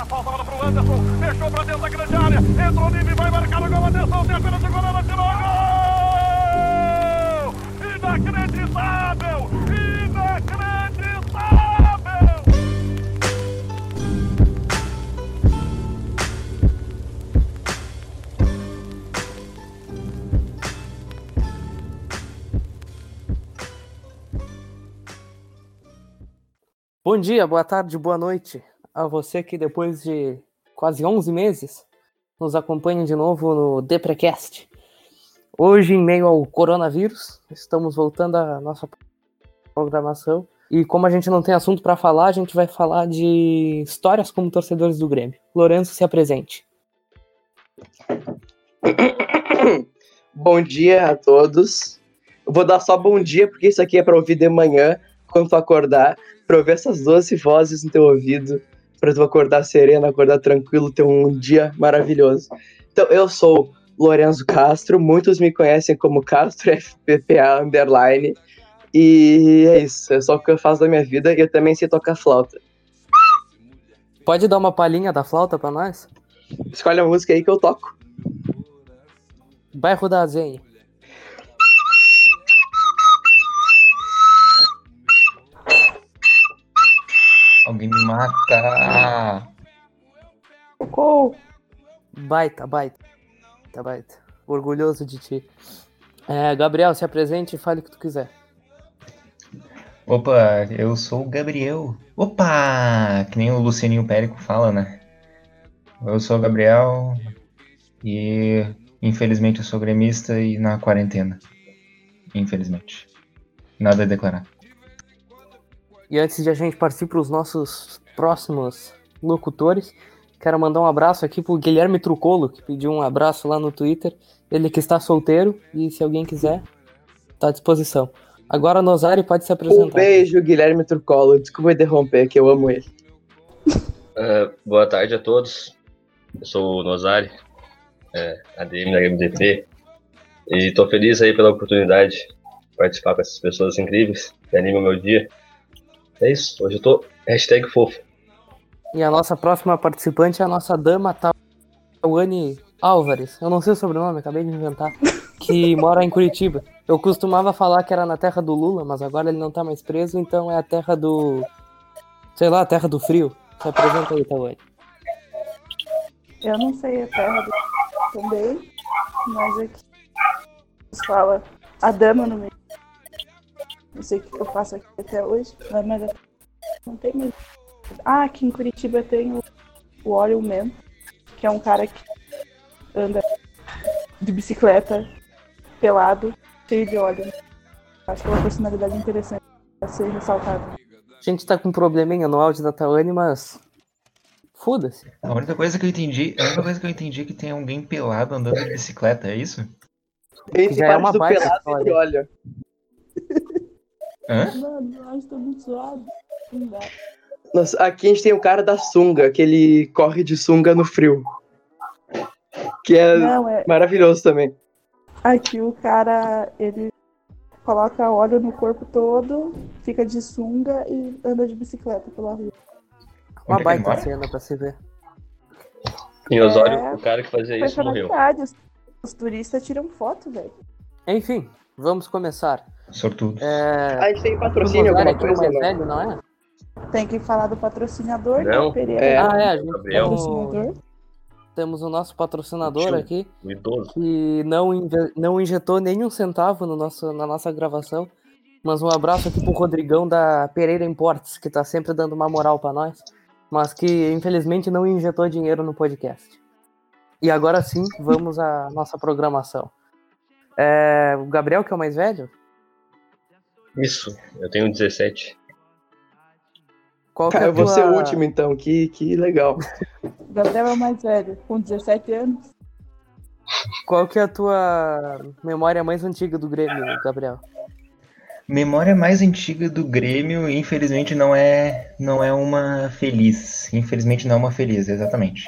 a falta agora pro Anderson. Fechou pra dentro da grande área. Entrou o Nive, vai marcar o gol. Atenção, tem apenas o goleiro, tirou gol! Inacreditável! Bom dia, boa tarde, boa noite a você que depois de quase 11 meses nos acompanha de novo no Deprecast. Hoje, em meio ao coronavírus, estamos voltando à nossa programação e como a gente não tem assunto para falar, a gente vai falar de histórias como torcedores do Grêmio. Lourenço, se apresente. Bom dia a todos. Eu vou dar só bom dia porque isso aqui é para ouvir de manhã quando tu acordar pra ouvir essas doce vozes no teu ouvido, pra tu acordar sereno, acordar tranquilo, ter um dia maravilhoso. Então, eu sou Lorenzo Castro, muitos me conhecem como Castro FPPA Underline, e é isso, é só o que eu faço da minha vida, e eu também sei tocar flauta. Pode dar uma palhinha da flauta pra nós? Escolhe a música aí que eu toco. Bairro da Zenha. Alguém me mata. Socorro! Baita, baita. Tá baita. Orgulhoso de ti. É, Gabriel, se apresente e fale o que tu quiser. Opa, eu sou o Gabriel. Opa! Que nem o Lucianinho Périco fala, né? Eu sou o Gabriel e infelizmente eu sou gremista e na quarentena. Infelizmente. Nada a declarar. E antes de a gente partir para os nossos próximos locutores, quero mandar um abraço aqui pro Guilherme Trucolo, que pediu um abraço lá no Twitter. Ele que está solteiro e se alguém quiser, está à disposição. Agora Nozari pode se apresentar. Um beijo, Guilherme Trucolo. Desculpa interromper, que eu amo ele. Uh, boa tarde a todos. Eu sou o Nozari, é, ADM da MDT, e estou feliz aí pela oportunidade de participar com essas pessoas incríveis que animam o meu dia. É isso, hoje eu tô hashtag fofo. E a nossa próxima participante é a nossa dama Tawane Álvares. Eu não sei o sobrenome, acabei de inventar. Que mora em Curitiba. Eu costumava falar que era na terra do Lula, mas agora ele não tá mais preso, então é a terra do. Sei lá, a terra do frio. Se apresenta aí, Tawane. Eu não sei a terra do também, mas aqui fala a dama no meio. Não sei o que eu faço aqui até hoje, mas não tem mesmo. Ah, aqui em Curitiba tem o, o Orion Man, que é um cara que anda de bicicleta, pelado, cheio de óleo. Acho que é uma personalidade interessante a ser ressaltada. A gente tá com um probleminha no áudio da Tawane, mas. Foda-se. A única coisa que eu entendi, a única coisa que eu entendi é que tem alguém pelado andando de bicicleta, é isso? Esse Já é uma do baita pelado história. Hã? Mano, tá muito zoado. Não dá. Nossa, aqui a gente tem o cara da sunga, que ele corre de sunga no frio. Que é Não, é. maravilhoso também. Aqui o cara, ele coloca óleo no corpo todo, fica de sunga e anda de bicicleta pela rua. Uma Onde é baita cena pra se ver. Em Osório, É, o cara que fazia isso morreu. Os turistas tiram foto, velho. Enfim, vamos começar. Sortudo. É... A gente tem o patrocínio, alguma o coisa? mais Não? velho, não é? Tem que falar do patrocinador, Não. né? Pereira. É. Ah, é, a gente Gabriel. Patrocinador. temos o nosso patrocinador Tio. aqui, O idoso. que não, inve- não injetou nenhum centavo no nosso, na nossa gravação. Mas um abraço aqui pro Rodrigão da Pereira Imports, que tá sempre dando uma moral pra nós, mas que infelizmente não injetou dinheiro no podcast. E agora sim, vamos à nossa programação. É, o Gabriel, que é o mais velho, Isso, eu tenho 17. qual que é Cara, a eu vou ser o tua- último então, que, que legal. O Gabriel é o mais velho, com 17 anos. Qual que é a tua memória mais antiga do Grêmio, Gabriel? Memória mais antiga do Grêmio, infelizmente não é não é uma feliz. Infelizmente não é uma feliz, exatamente.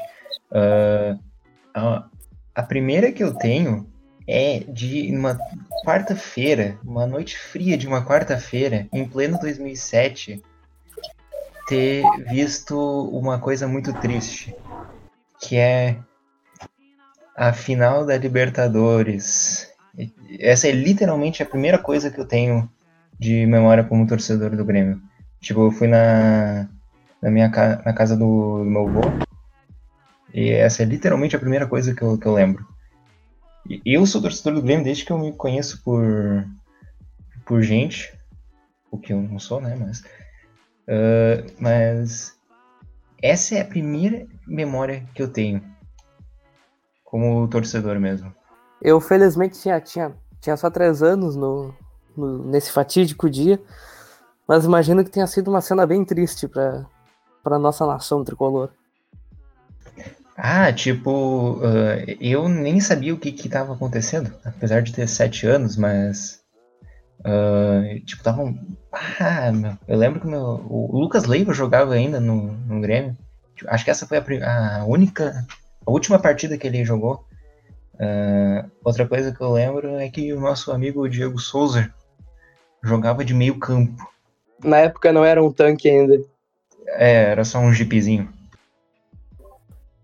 A, a primeira que eu tenho é de uma quarta-feira, uma noite fria de uma quarta-feira, em pleno 2007, ter visto uma coisa muito triste, que é a final da Libertadores. Essa é literalmente a primeira coisa que eu tenho de memória como torcedor do Grêmio. Tipo, eu fui na, na minha na casa do, do meu avô e essa é literalmente a primeira coisa que eu, que eu lembro. Eu sou torcedor do Grêmio desde que eu me conheço por, por gente, o que eu não sou, né? Mas, uh, mas essa é a primeira memória que eu tenho como torcedor mesmo. Eu felizmente tinha, tinha, tinha só três anos no, no nesse fatídico dia, mas imagino que tenha sido uma cena bem triste para para nossa nação tricolor. Ah, tipo, uh, eu nem sabia o que que tava acontecendo, apesar de ter sete anos, mas. Uh, tipo, tava um. Ah, meu, eu lembro que meu, o Lucas Leiva jogava ainda no, no Grêmio. Acho que essa foi a, a única. A última partida que ele jogou. Uh, outra coisa que eu lembro é que o nosso amigo Diego Souza jogava de meio campo. Na época não era um tanque ainda. É, era só um jeepzinho.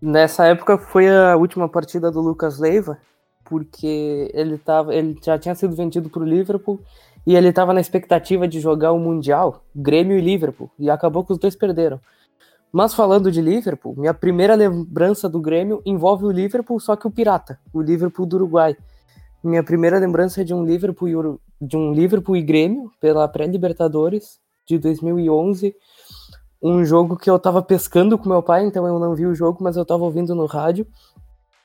Nessa época foi a última partida do Lucas Leiva, porque ele, tava, ele já tinha sido vendido para o Liverpool e ele estava na expectativa de jogar o Mundial, Grêmio e Liverpool, e acabou que os dois perderam. Mas falando de Liverpool, minha primeira lembrança do Grêmio envolve o Liverpool, só que o Pirata, o Liverpool do Uruguai. Minha primeira lembrança é de um Liverpool e, de um Liverpool e Grêmio pela pré-Libertadores de 2011 um jogo que eu tava pescando com meu pai, então eu não vi o jogo, mas eu tava ouvindo no rádio.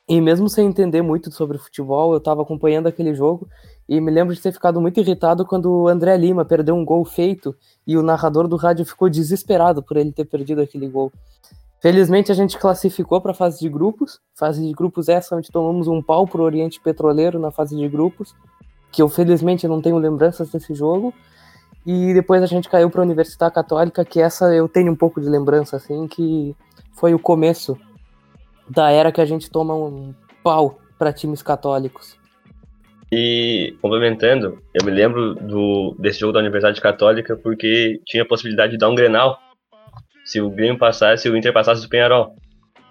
E mesmo sem entender muito sobre futebol, eu tava acompanhando aquele jogo e me lembro de ter ficado muito irritado quando o André Lima perdeu um gol feito e o narrador do rádio ficou desesperado por ele ter perdido aquele gol. Felizmente a gente classificou para a fase de grupos, fase de grupos essa onde tomamos um pau pro Oriente Petroleiro na fase de grupos, que eu felizmente não tenho lembranças desse jogo, e depois a gente caiu para a Universidade Católica, que essa eu tenho um pouco de lembrança, assim, que foi o começo da era que a gente toma um pau para times católicos. E complementando, eu me lembro do, desse jogo da Universidade Católica porque tinha a possibilidade de dar um Grenal se o Grêmio passasse e o Inter passasse o Penharol.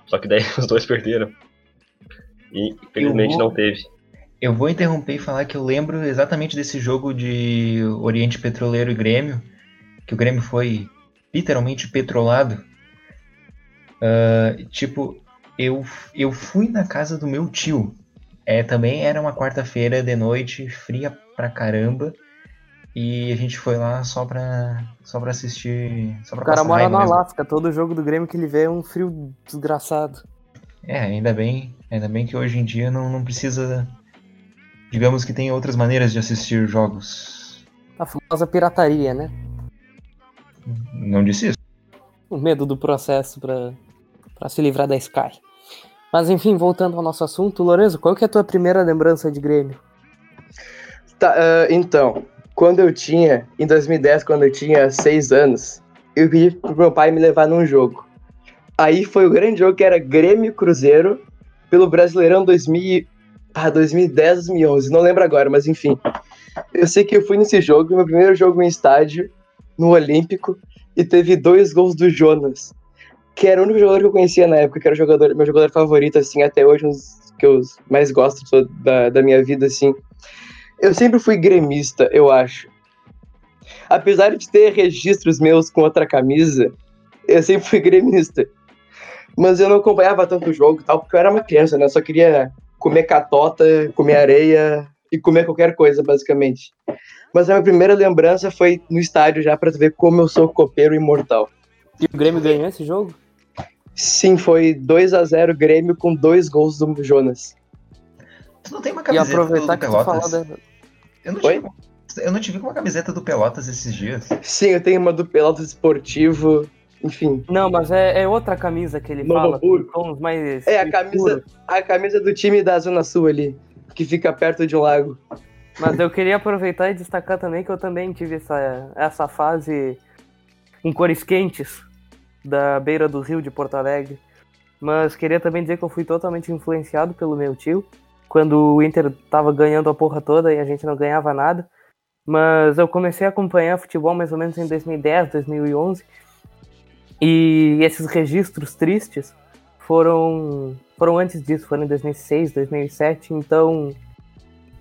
Só que daí os dois perderam. E infelizmente não teve. Eu vou interromper e falar que eu lembro exatamente desse jogo de Oriente Petroleiro e Grêmio, que o Grêmio foi literalmente petrolado. Uh, tipo, eu, eu fui na casa do meu tio. É, também era uma quarta-feira de noite, fria pra caramba. E a gente foi lá só pra, só pra assistir. Só pra o cara mora no Alasca, todo jogo do Grêmio que ele vê é um frio desgraçado. É, ainda bem, ainda bem que hoje em dia não, não precisa digamos que tem outras maneiras de assistir jogos. A famosa pirataria, né? Não disse isso. O medo do processo para se livrar da Sky. Mas enfim, voltando ao nosso assunto, Lorenzo, qual que é a tua primeira lembrança de Grêmio? Tá, uh, então, quando eu tinha, em 2010, quando eu tinha seis anos, eu pedi pro meu pai me levar num jogo. Aí foi o grande jogo que era Grêmio Cruzeiro pelo Brasileirão 2000, ah, 2010, 2011, não lembro agora, mas enfim. Eu sei que eu fui nesse jogo, meu primeiro jogo em estádio, no Olímpico, e teve dois gols do Jonas, que era o único jogador que eu conhecia na época, que era o jogador, meu jogador favorito, assim, até hoje, um dos que eu mais gosto da, da minha vida, assim. Eu sempre fui gremista, eu acho. Apesar de ter registros meus com outra camisa, eu sempre fui gremista. Mas eu não acompanhava tanto o jogo e tal, porque eu era uma criança, né? Eu só queria comer catota, comer areia e comer qualquer coisa, basicamente. Mas a minha primeira lembrança foi no estádio já para ver como eu sou copeiro imortal. E o Grêmio ganhou esse jogo? Sim, foi 2 a 0 Grêmio com dois gols do Jonas. Tu não tem uma camiseta e aproveitar do que Pelotas? tu da... eu, não Oi? Te, eu não com uma camiseta do Pelotas esses dias. Sim, eu tenho uma do Pelotas Esportivo enfim. Não, mas é, é outra camisa que ele Novo fala, tons mais. É a camisa, a camisa do time da Zona Sul ali, que fica perto de um lago. Mas eu queria aproveitar e destacar também que eu também tive essa, essa fase com cores quentes da beira do rio de Porto Alegre. Mas queria também dizer que eu fui totalmente influenciado pelo meu tio, quando o Inter tava ganhando a porra toda e a gente não ganhava nada. Mas eu comecei a acompanhar futebol mais ou menos em 2010, 2011 E esses registros tristes foram foram antes disso, foram em 2006, 2007, então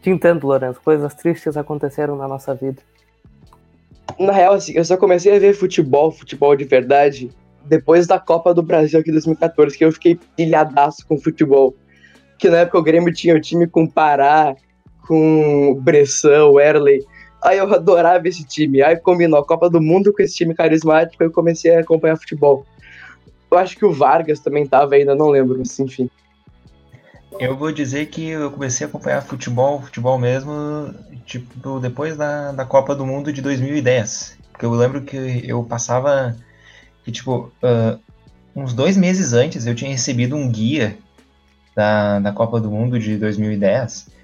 te entendo, Lourenço, coisas tristes aconteceram na nossa vida. Na real, assim, eu só comecei a ver futebol, futebol de verdade, depois da Copa do Brasil aqui em 2014, que eu fiquei pilhadaço com futebol. Que na época o Grêmio tinha o time com Pará, com Bressão, Erley. Aí eu adorava esse time. Aí combinou a Copa do Mundo com esse time carismático e eu comecei a acompanhar futebol. Eu acho que o Vargas também tava ainda, não lembro, mas enfim. Eu vou dizer que eu comecei a acompanhar futebol, futebol mesmo, tipo, depois da, da Copa do Mundo de 2010. Porque eu lembro que eu passava, que tipo, uh, uns dois meses antes eu tinha recebido um guia da, da Copa do Mundo de 2010.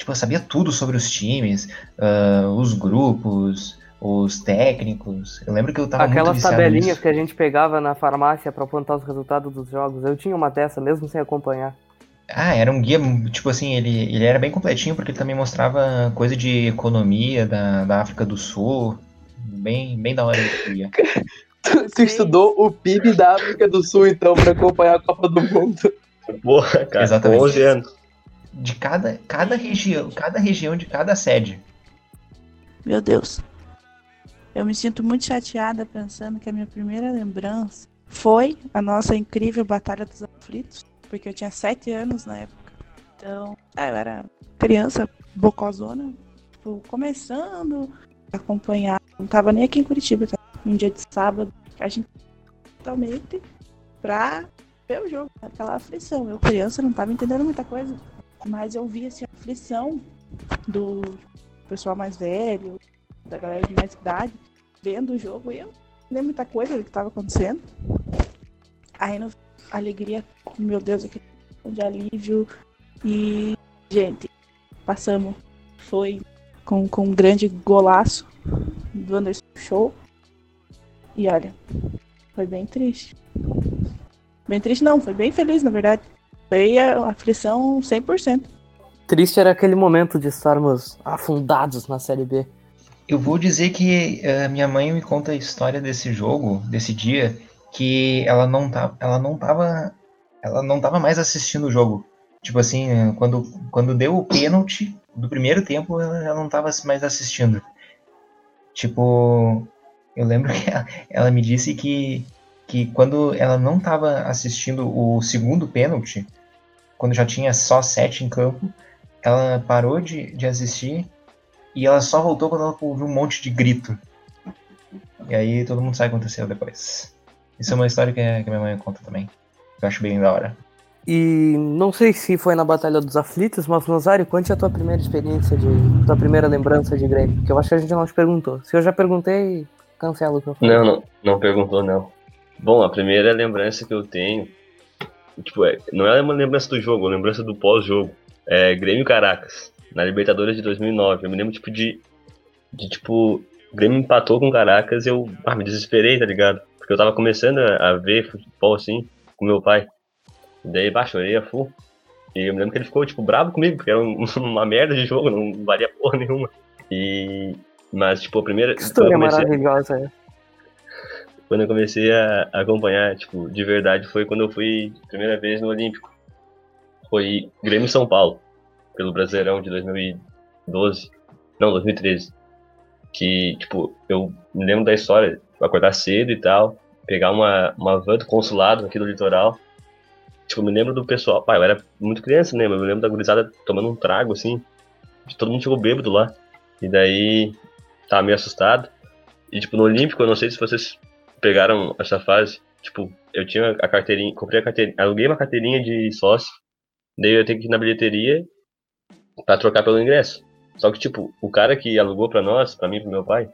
Tipo, eu sabia tudo sobre os times, uh, os grupos, os técnicos. Eu lembro que eu tava Aquelas tabelinhas nisso. que a gente pegava na farmácia pra apontar os resultados dos jogos. Eu tinha uma dessa, mesmo sem acompanhar. Ah, era um guia, tipo assim, ele, ele era bem completinho porque ele também mostrava coisa de economia da, da África do Sul. Bem, bem da hora esse guia. Tu, tu estudou o PIB da África do Sul, então, pra acompanhar a Copa do Mundo. Porra, cara, Exatamente. 11 anos. De cada, cada região, cada região de cada sede. Meu Deus. Eu me sinto muito chateada pensando que a minha primeira lembrança foi a nossa incrível Batalha dos Aflitos, porque eu tinha sete anos na época. Então, ah, eu era criança, bocozona, tipo, começando a acompanhar. Não tava nem aqui em Curitiba, tá? Um dia de sábado, a gente totalmente pra ver o jogo, aquela aflição. Eu, criança, não tava entendendo muita coisa, mas eu vi assim, a aflição do pessoal mais velho, da galera de mais idade, vendo o jogo, e eu não nem muita coisa do que estava acontecendo. Aí no alegria, meu Deus, aquele de alívio. E, gente, passamos. Foi com, com um grande golaço do Anderson Show. E olha, foi bem triste. Bem triste não, foi bem feliz, na verdade. Foi a aflição 100%. Triste era aquele momento de estarmos afundados na Série B. Eu vou dizer que eh, minha mãe me conta a história desse jogo, desse dia, que ela não tá, ela não tava, ela não tava mais assistindo o jogo. Tipo assim, quando, quando deu o pênalti do primeiro tempo, ela já não tava mais assistindo. Tipo, eu lembro que ela, ela me disse que, que quando ela não tava assistindo o segundo pênalti, quando já tinha só sete em campo, ela parou de, de assistir e ela só voltou quando ela ouviu um monte de grito. E aí todo mundo sabe o que aconteceu depois. Isso é uma história que a, que minha mãe conta também. Que eu acho bem da hora. E não sei se foi na Batalha dos Aflitos, mas Nazário, conte a tua primeira experiência de. tua primeira lembrança de Grêmio. Porque eu acho que a gente não te perguntou. Se eu já perguntei, cancela o que eu falei. Não, não, não perguntou, não. Bom, a primeira lembrança que eu tenho, tipo, é, não é uma lembrança do jogo, é uma lembrança do pós-jogo. É Grêmio Caracas, na Libertadores de 2009. Eu me lembro, tipo, de, de tipo, o Grêmio empatou com Caracas e eu ah, me desesperei, tá ligado? Porque eu tava começando a, a ver futebol, assim, com meu pai. E daí, baixo, eu ia full. E eu me lembro que ele ficou, tipo, bravo comigo, porque era um- uma merda de jogo, não valia porra nenhuma. E... Mas, tipo, a primeira... História comecei- maravilhosa é. Quando eu comecei a acompanhar, tipo, de verdade, foi quando eu fui primeira vez no Olímpico. Foi Grêmio São Paulo, pelo Brasileirão de 2012. Não, 2013. Que, tipo, eu me lembro da história, acordar cedo e tal, pegar uma, uma van do consulado aqui do litoral. Tipo, eu me lembro do pessoal, pai, eu era muito criança, né? Mas eu me lembro da gurizada tomando um trago, assim. Todo mundo chegou bêbado lá. E daí, tava meio assustado. E, tipo, no Olímpico, eu não sei se vocês pegaram essa fase. Tipo, eu tinha a carteirinha, comprei a carteirinha, aluguei uma carteirinha de sócio, daí eu ter que ir na bilheteria pra trocar pelo ingresso. Só que, tipo, o cara que alugou pra nós, pra mim pro meu pai,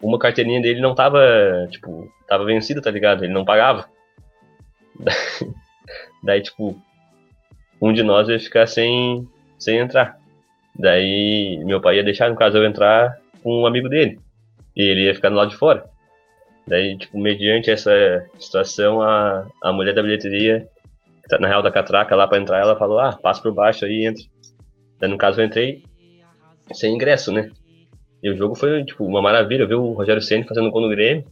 uma carteirinha dele não tava, tipo, tava vencida, tá ligado? Ele não pagava. Daí, tipo, um de nós ia ficar sem, sem entrar. Daí, meu pai ia deixar, no caso, eu entrar com um amigo dele. E ele ia ficar do lado de fora. Daí, tipo, mediante essa situação, a, a mulher da bilheteria, que tá na real da catraca lá pra entrar, ela falou, ah, passa por baixo aí e entra. Daí, no caso, eu entrei sem ingresso, né? E o jogo foi, tipo, uma maravilha. Eu vi o Rogério Ceni fazendo gol no Grêmio.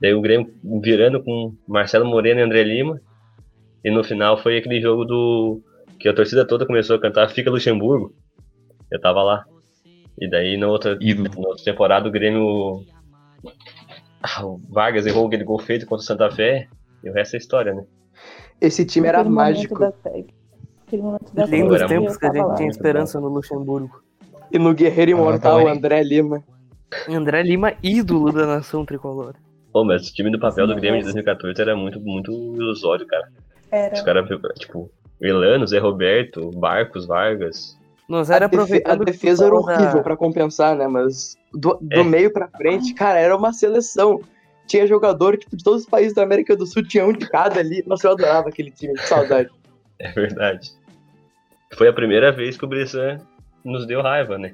Daí o Grêmio virando com Marcelo Moreno e André Lima. E no final foi aquele jogo do. que a torcida toda começou a cantar Fica Luxemburgo. Eu tava lá. E daí na outra, na outra temporada o Grêmio. Ah, o Vargas errou aquele gol feito contra o Santa Fé. E o resto é história, né? Esse time era mágico. era tag, tempos que a gente lá. tinha esperança no Luxemburgo. E no Guerreiro Imortal, tá o André Lima. André Lima, ídolo da nação tricolor. Pô, mas o time do papel do Sim, Grêmio de mas- 2014 era muito, muito ilusório, cara. Os Era. caras, tipo, Elano, Zé Roberto, Barcos, Vargas. Nós A, era defe- a defesa era horrível pra compensar, né? Mas do, do É. meio pra frente, cara, era uma seleção. Tinha jogador tipo, de todos os países da América do Sul, tinha um de cada ali. Nossa, eu adorava aquele time, que saudade. É verdade. Foi a primeira vez que o Bressan nos deu raiva, né?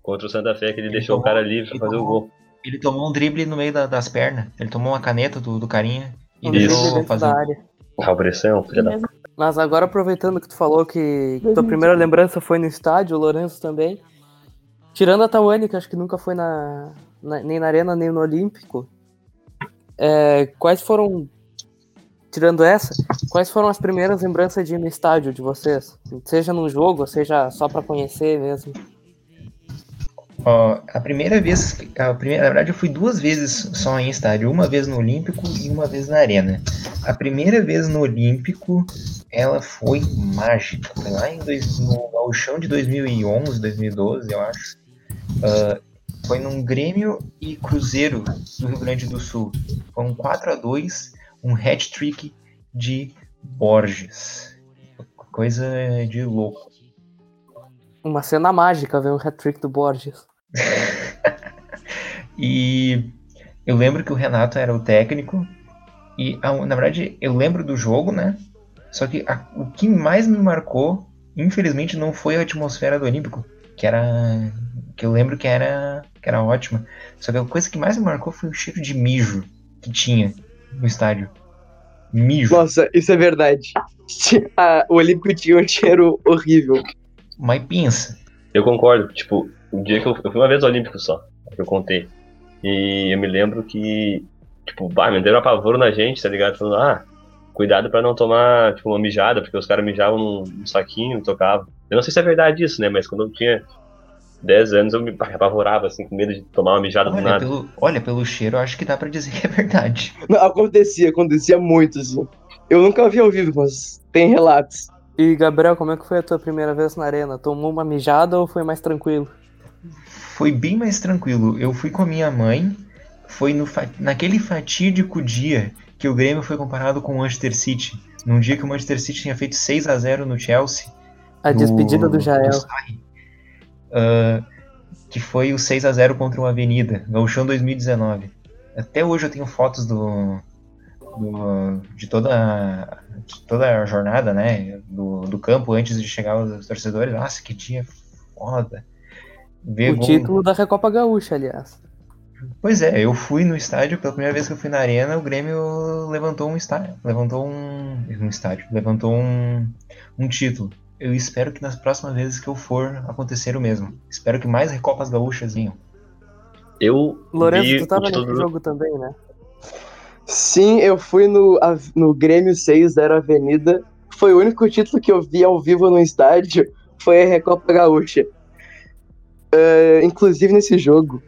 Contra o Santa Fé, que ele, Ele deixou o tomou- cara livre pra ele fazer o tomou- gol. Ele tomou um drible no meio da- das pernas. Ele tomou uma caneta do, do carinha e Isso. deixou fazer o. Ah, o Bressan, é um filho da... Mas agora aproveitando que tu falou que tua 2018. primeira lembrança foi no estádio, o Lourenço também. Tirando a Tawane, que acho que nunca foi na, na- nem na Arena nem no Olímpico. é, quais foram, tirando essa, quais foram as primeiras lembranças de ir no estádio de vocês? Seja num jogo, seja só pra conhecer mesmo. Ó, a primeira vez, a primeira, na verdade eu fui duas vezes só em estádio, uma vez no Olímpico e uma vez na Arena. A primeira vez no Olímpico, ela foi mágica, foi lá em dois, no Gauchão de 2011, 2012, eu acho. Ah, foi num Grêmio e Cruzeiro do Rio Grande do Sul. Foi um 4 a 2 um hat-trick de Borges. Coisa de louco. Uma cena mágica ver um hat-trick do Borges. E eu lembro que o Renato era o técnico. E a- na verdade eu lembro do jogo, né? Só que a- o que mais me marcou, infelizmente, não foi a atmosfera do Olímpico, que era. que eu lembro que era. que era ótima. Só que a coisa que mais me marcou foi o cheiro de mijo que tinha no estádio. Mijo. Nossa, isso é verdade. Ah, o Olímpico tinha um cheiro horrível. Mas pensa. Eu concordo, tipo, o dia que eu, eu fui uma vez Olímpico só, que eu contei. E eu me lembro que, tipo, bah, me deram apavoro na gente, tá ligado? Falando, ah, cuidado pra não tomar, tipo, uma mijada, porque os caras mijavam num, num saquinho e tocavam. Eu não sei se é verdade isso, né? Mas quando eu tinha 10 anos, eu me apavorava, assim, com medo de tomar uma mijada do Olha nada. pelo, olha, pelo cheiro, eu acho que dá pra dizer que é verdade. Não, acontecia, acontecia muito, assim. Eu nunca vi ao vivo, mas tem relatos. E Gabriel, como é que foi a tua primeira vez na arena? Tomou uma mijada ou foi mais tranquilo? Foi bem mais tranquilo. Eu fui com a minha mãe. Foi no fa- naquele fatídico dia que o Grêmio foi comparado com o Manchester City. Num dia que o Manchester City tinha feito 6 a 0 no Chelsea. A no- despedida do Jael. Ah, que foi o 6 a 0 contra o Avenida, Gauchão 2019. Até hoje eu tenho fotos do, do- de toda a, de toda a jornada, né, do, do campo antes de chegar os torcedores. Nossa, que dia foda. Ver O gol- título da Recopa Gaúcha, aliás. Pois é, eu fui no estádio, pela primeira vez que eu fui na arena, o Grêmio levantou um estádio, levantou um, um estádio, levantou um, um título. Eu espero que nas próximas vezes que eu for acontecer o mesmo. Espero que mais Recopas Gaúchas venham. Eu Lourenço, tu tava do- jogo também, né? Sim, eu fui no, no Grêmio 6 da Avenida. Foi o único título que eu vi ao vivo no estádio. Foi a Recopa Gaúcha. É, inclusive nesse jogo,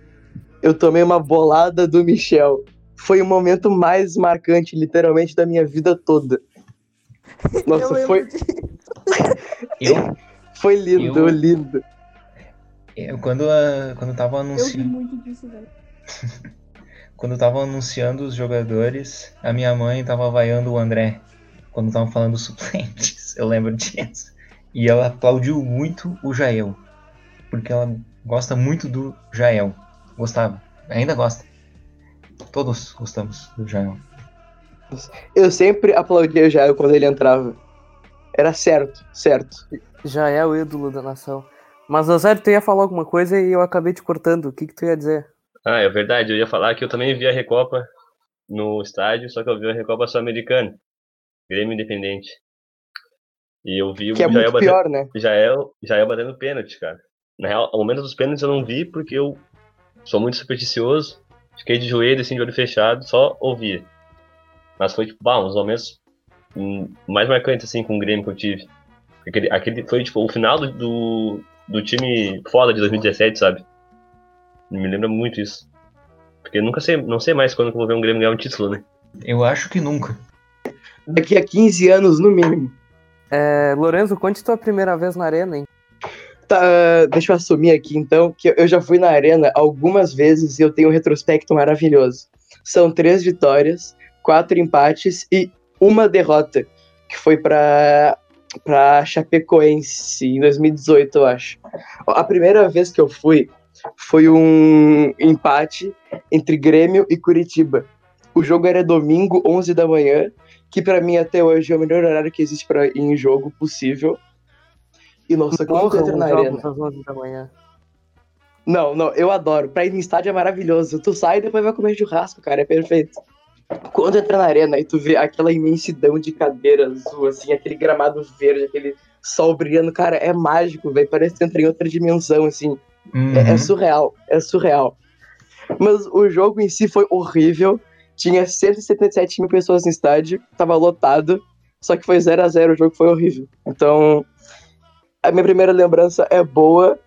eu tomei uma bolada do Michel. Foi o momento mais marcante, literalmente, da minha vida toda. eu Nossa, lembro foi. Eu, foi lindo, Eu- lindo. eu quando, a, quando tava Eu ri anunciando, muito disso, velho. quando tava anunciando os jogadores, a minha mãe tava vaiando o André. Quando tava falando dos suplentes, eu lembro disso. E ela aplaudiu muito o Jael. Porque ela gosta muito do Jael. Gostava. Ainda gosta. Todos gostamos do Jael. Eu sempre aplaudia o Jair quando ele entrava. Era certo, certo. Já é o ídolo da nação. Mas, Osório, tu ia falar alguma coisa e eu acabei te cortando. O que, que tu ia dizer? Ah, é verdade, eu ia falar que eu também vi a Recopa no estádio, só que eu vi a Recopa Sul-Americana, Grêmio Independente. E eu vi o Que é Jael batendo, pior, né? Jael, Jael batendo pênalti, cara. Na real, ao momento dos pênaltis eu não vi porque eu sou muito supersticioso. fiquei de joelho, assim, de olho fechado, só ouvia. Mas foi, tipo, bah, uns momentos mais marcantes, assim, com o Grêmio que eu tive. Aquele, aquele foi, tipo, o final do, do, do time foda de 2017, sabe? Me lembra muito isso. Porque eu nunca sei, não sei mais quando que eu vou ver um Grêmio ganhar um título, né? Eu acho que nunca. Daqui a 15 anos, no mínimo. É, Lorenzo, conte tua primeira vez na arena, hein? Tá, deixa eu assumir aqui então que eu já fui na arena algumas vezes e eu tenho um retrospecto maravilhoso. São três vitórias, quatro empates e uma derrota, que foi pra, pra Chapecoense em 2018, eu acho. A primeira vez que eu fui foi um empate entre Grêmio e Curitiba. O jogo era domingo, 11 da manhã, que pra mim até hoje é o melhor horário que existe para ir em jogo possível. E nossa, quando eu entro na arena. Às 11 da manhã. Não, não, eu adoro. Pra ir no estádio é maravilhoso. Tu sai e depois vai comer churrasco, cara, é perfeito. Quando entra na arena e tu vê aquela imensidão de cadeira azul, assim, aquele gramado verde, aquele sol brilhando, cara, é mágico, velho. Parece que tu entra em outra dimensão, assim. Uhum. É, é surreal, é surreal. Mas o jogo em si foi horrível. Tinha 177 mil pessoas no estádio, tava lotado. Só que foi 0 a 0 o jogo foi horrível. Então, a minha primeira lembrança é boa,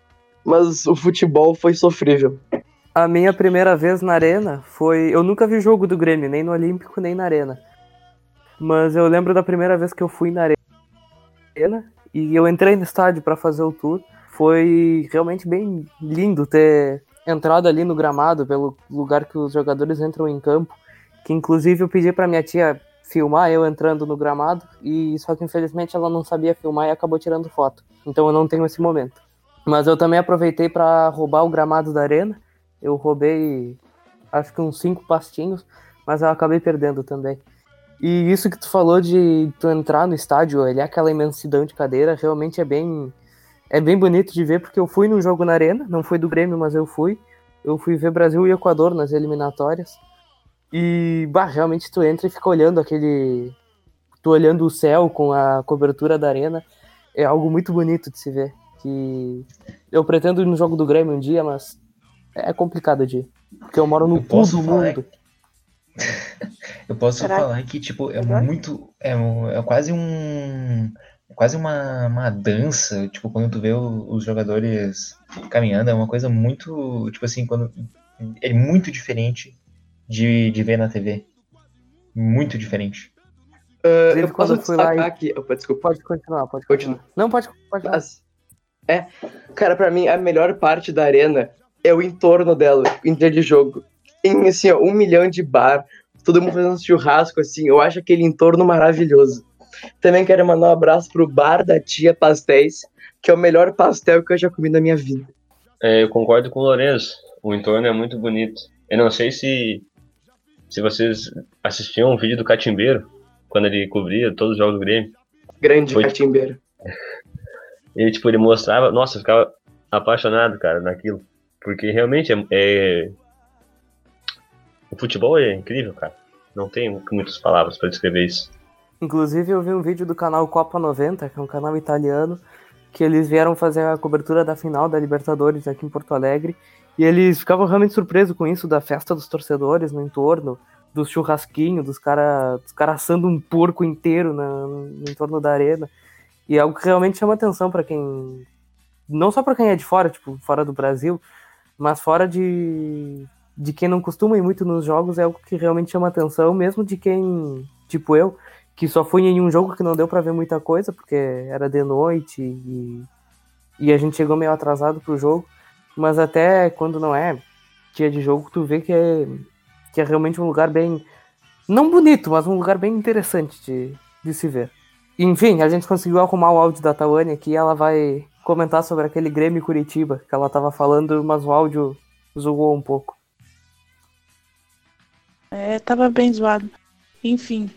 mas o futebol foi sofrível. A minha primeira vez na arena foi. Eu nunca vi jogo do Grêmio, nem no Olímpico, nem na arena. Mas eu lembro da primeira vez que eu fui na arena e eu entrei no estádio para fazer o tour. Foi realmente bem lindo ter entrado ali no gramado, pelo lugar que os jogadores entram em campo. Que inclusive eu pedi para minha tia filmar eu entrando no gramado e só que infelizmente ela não sabia filmar e acabou tirando foto. Então eu não tenho esse momento. Mas eu também aproveitei para roubar o gramado da arena. Eu roubei acho que uns cinco pastinhos, mas eu acabei perdendo também. E isso que tu falou de tu entrar no estádio, olhar aquela imensidão de cadeira, realmente é bem é bem bonito de ver porque eu fui num jogo na arena, não foi do Grêmio, mas eu fui. Eu fui ver Brasil e Equador nas eliminatórias. E, bah, realmente tu entra e fica olhando aquele. Tu olhando o céu com a cobertura da arena. É algo muito bonito de se ver. Que eu pretendo ir no jogo do Grêmio um dia, mas é complicado de ir. Porque eu moro no Eu cu posso do falar- mundo. Eu posso Caraca. falar que, tipo, é Melhor? muito. É, um- é quase um. É quase uma, uma dança. Tipo, quando tu vê o- os jogadores caminhando, é uma coisa muito. Tipo assim, quando. É muito diferente de, de ver na TV. Muito diferente. Uh, eu posso lá destacar e- aqui. Opa, desculpa. Pode continuar, pode Continua. continuar. Não, pode, pode. Mas, é, cara, pra mim a melhor parte da arena é o entorno dela, em dia de jogo. Tem assim, ó, um milhão de bar, todo mundo fazendo churrasco, assim, eu acho aquele entorno maravilhoso. Também quero mandar um abraço pro bar da tia Pastéis, que é o melhor pastel que eu já comi na minha vida. É, eu concordo com o Lourenço. O entorno é muito bonito. Eu não sei se, se vocês assistiam um vídeo do Catimbeiro, quando ele cobria todos os jogos do Grêmio. Grande Foi- catimbeiro. Ele, tipo, ele mostrava... Nossa, eu ficava apaixonado, cara, naquilo. Porque realmente é... é- O futebol é incrível, cara. Não tem muitas palavras pra descrever isso. Inclusive, eu vi um vídeo do canal Copa 90, que é um canal italiano, que eles vieram fazer a cobertura da final da Libertadores aqui em Porto Alegre. E eles ficavam realmente surpresos com isso, da festa dos torcedores no entorno, dos churrasquinhos, dos caras dos cara assando um porco inteiro na- no entorno da arena. E é algo que realmente chama atenção para quem. Não só para quem é de fora, tipo, fora do Brasil, mas fora de, de quem não costuma ir muito nos jogos, é algo que realmente chama atenção, mesmo de quem, tipo eu, que só fui em um jogo que não deu pra ver muita coisa, porque era de noite e, e a gente chegou meio atrasado pro jogo. Mas até quando não é dia de jogo, tu vê que é, que é realmente um lugar bem. Não bonito, mas um lugar bem interessante de, de se ver. Enfim, a gente conseguiu arrumar o áudio da Tawane aqui ela vai comentar sobre aquele Grêmio Curitiba, que ela tava falando, mas o áudio zoou um pouco. É, tava bem zoado. Enfim,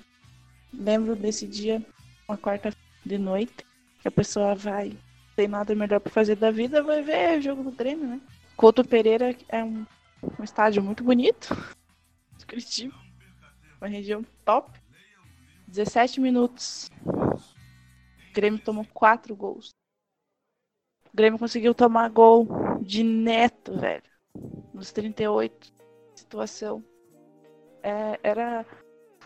lembro desse dia, uma quarta de noite, que a pessoa vai, tem nada melhor pra fazer da vida, vai ver o jogo do Grêmio, né? Couto Pereira é um, um estádio muito bonito, de Curitiba, uma região top. 17 minutos. O Grêmio tomou 4 gols. O Grêmio conseguiu tomar gol de neto, velho. Nos 38. situação. É, era.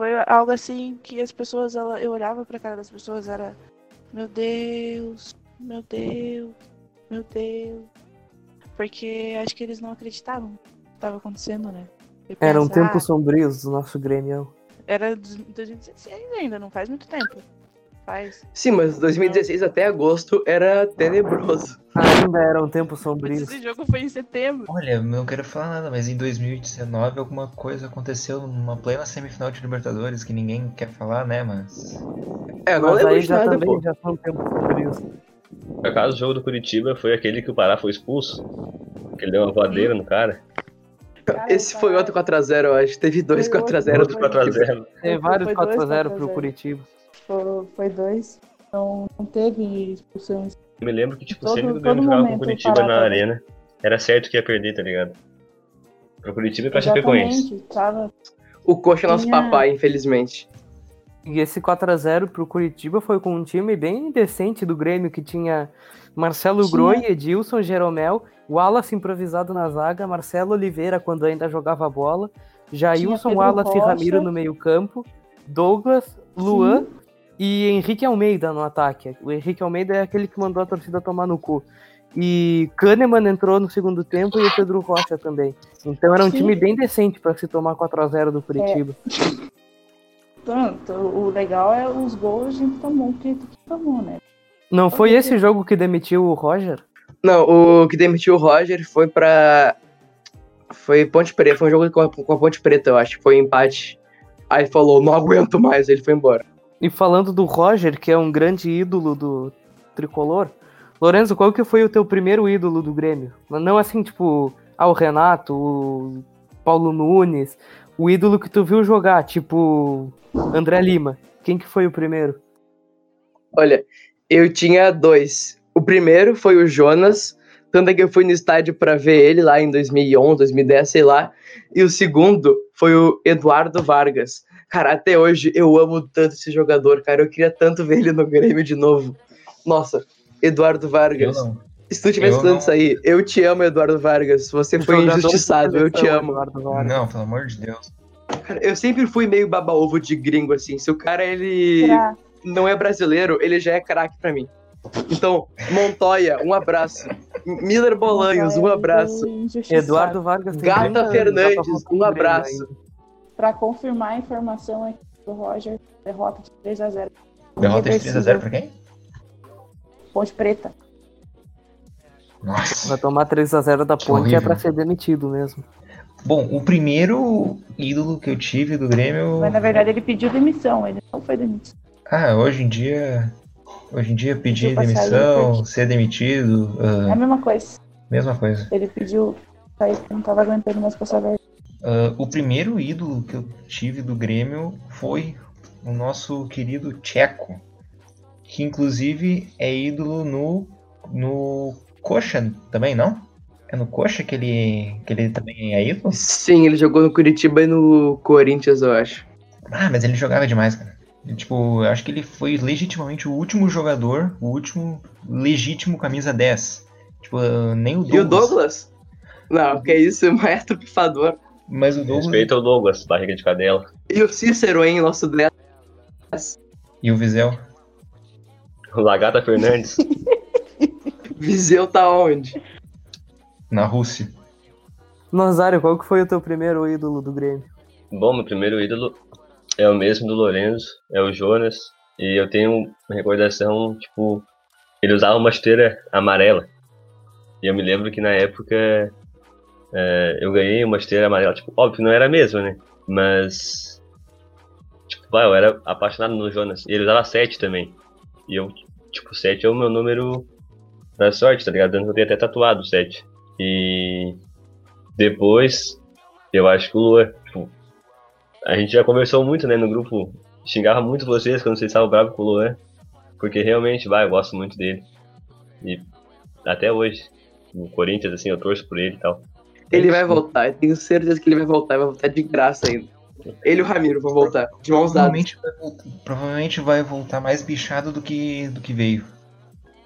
Foi algo assim que as pessoas, ela, eu olhava pra cara das pessoas, era. Meu Deus, meu Deus, meu Deus. Porque acho que eles não acreditavam no que estava acontecendo, né? Eu Eram pensava, tempos sombrios do nosso Grêmio. Era 2016 ainda, não faz muito tempo. Faz. Sim, mas 2016 até agosto era tenebroso. Ainda eram tempos Mas sombrios. esse jogo foi em setembro. Olha, eu não quero falar nada, mas em 2019 alguma coisa aconteceu numa plena semifinal de Libertadores que ninguém quer falar, né? Mas. É, não Mas lembro aí de já nada, também pô. já são tempos sombrios. Por acaso o jogo do Curitiba foi aquele que o Pará foi expulso. Que ele deu uma voadeira no cara. Cara, Esse foi outro 4x0, eu acho. Teve dois Foi 4x0 Outro do Curitiba. 4x0. Tem vários Foi dois 4x0 4 a pro 0. Curitiba. Foi, foi dois. Não, não teve expulsão. Eu me lembro que, tipo, Todo- sempre que o Grêmio jogava com o Curitiba na tava- arena, era certo que ia perder, tá ligado? Pro Curitiba e pra Chapecoense. Tava, O Coxa é nosso Tinha- papai, infelizmente. E esse 4x0 pro Curitiba foi com um time bem decente do Grêmio, que tinha Marcelo Tinha. Groi, Edilson, Jeromel, Wallace improvisado na zaga, Marcelo Oliveira quando ainda jogava bola, Jailson, Wallace e Rocha. Ramiro no meio campo, Douglas, Luan e Henrique Almeida no ataque. O Henrique Almeida é aquele que mandou a torcida tomar no cu. E Kahneman entrou no segundo tempo e o Pedro Rocha também. Então era um Sim. time bem decente para se tomar 4x0 do Curitiba. tanto. O legal é os gols a gente tomou, que tomou, né? Não foi esse jogo que demitiu o Roger? Não, o que demitiu o Roger foi pra. Foi Ponte Preta, foi um jogo com a, com a Ponte Preta, eu acho. Foi empate. Aí falou, não aguento mais, ele foi embora. E falando do Roger, que é um grande ídolo do tricolor, Lorenzo, qual que foi o teu primeiro ídolo do Grêmio? Não assim, tipo, ah, o Renato, o Paulo Nunes, o ídolo que tu viu jogar, tipo, André Lima. Quem que foi o primeiro? Olha, eu tinha dois. O primeiro foi o Jonas, tanto é que eu fui no estádio pra ver ele lá em 2011, 2010, sei lá. E o segundo foi o Eduardo Vargas. Cara, até hoje eu amo tanto esse jogador, cara. Eu queria tanto ver ele no Grêmio de novo. Nossa, Eduardo Eu Vargas. não. Se tu tivesse Eu tanto não. isso aí, eu te amo, Eduardo Vargas. Você foi injustiçado, eu te amo. Eduardo Vargas. Não, pelo amor de Deus. Cara, eu sempre fui meio baba-ovo de gringo, assim. Se o cara, ele Pra- não é brasileiro, ele já é craque pra mim. Então, Montoya, um abraço. Miller Bolanhos, um abraço. Eduardo Vargas Gata 30 anos, Fernandes, um abraço. Pra confirmar a informação aqui do Roger, derrota de 3x0. Derrota de Irreversível. 3x0 pra quem? Ponte Preta. Nossa. Vai tomar 3x0 da Que ponte é pra ser demitido mesmo. Bom, o primeiro ídolo que eu tive do Grêmio. Mas na verdade ele pediu demissão, ele não foi demitido. Ah, hoje em dia. Hoje em dia pedir demissão, ser demitido, É ah, a mesma coisa. mesma coisa. Ele pediu sair porque não tava aguentando mais passar vergonha. Ah, o primeiro ídolo que eu tive do Grêmio foi o nosso querido Tcheco, que inclusive é ídolo no, no Coxa também, não? É no Coxa que ele, que ele também é ídolo? Sim, ele jogou no Curitiba e no Corinthians, eu acho. Ah, mas ele jogava demais, cara. E, Tipo, eu acho que ele foi legitimamente o último jogador, o último legítimo camisa 10. Tipo, ah, nem o Douglas. E o Douglas? Não, que isso, maestro pifador. Mas o Douglas Respeita o Douglas, barriga de cadela. E o Cícero, hein, nosso 10. e o Visel. O Lagata Fernandes. Viseu tá onde? Na Rússia. Nazário, qual que foi o teu primeiro ídolo do Grêmio? Bom, meu primeiro ídolo é o mesmo do Lorenzo, é o Jonas. E eu tenho uma recordação, tipo, ele usava uma chuteira amarela. E eu me lembro que na época é, eu ganhei uma chuteira amarela. Tipo, óbvio, não era a mesma, né? Mas. Tipo, vai, eu era apaixonado no Jonas. E ele usava 7 também. E eu, tipo, 7 é o meu número da sorte, tá ligado? Eu tenho até tatuado o 7. E depois, eu acho que o Luan, tipo, a gente já conversou muito, né, no grupo, xingava muito vocês quando vocês estavam bravos com o Luan, porque realmente, vai, eu gosto muito dele. E até hoje, no Corinthians, assim, eu torço por ele e tal. Ele vai voltar, eu tenho certeza que ele vai voltar, vai voltar de graça ainda. Ele e o Ramiro vão voltar, de mãos dadas. Provavelmente vai, voltar, provavelmente vai voltar mais bichado do que, do que veio.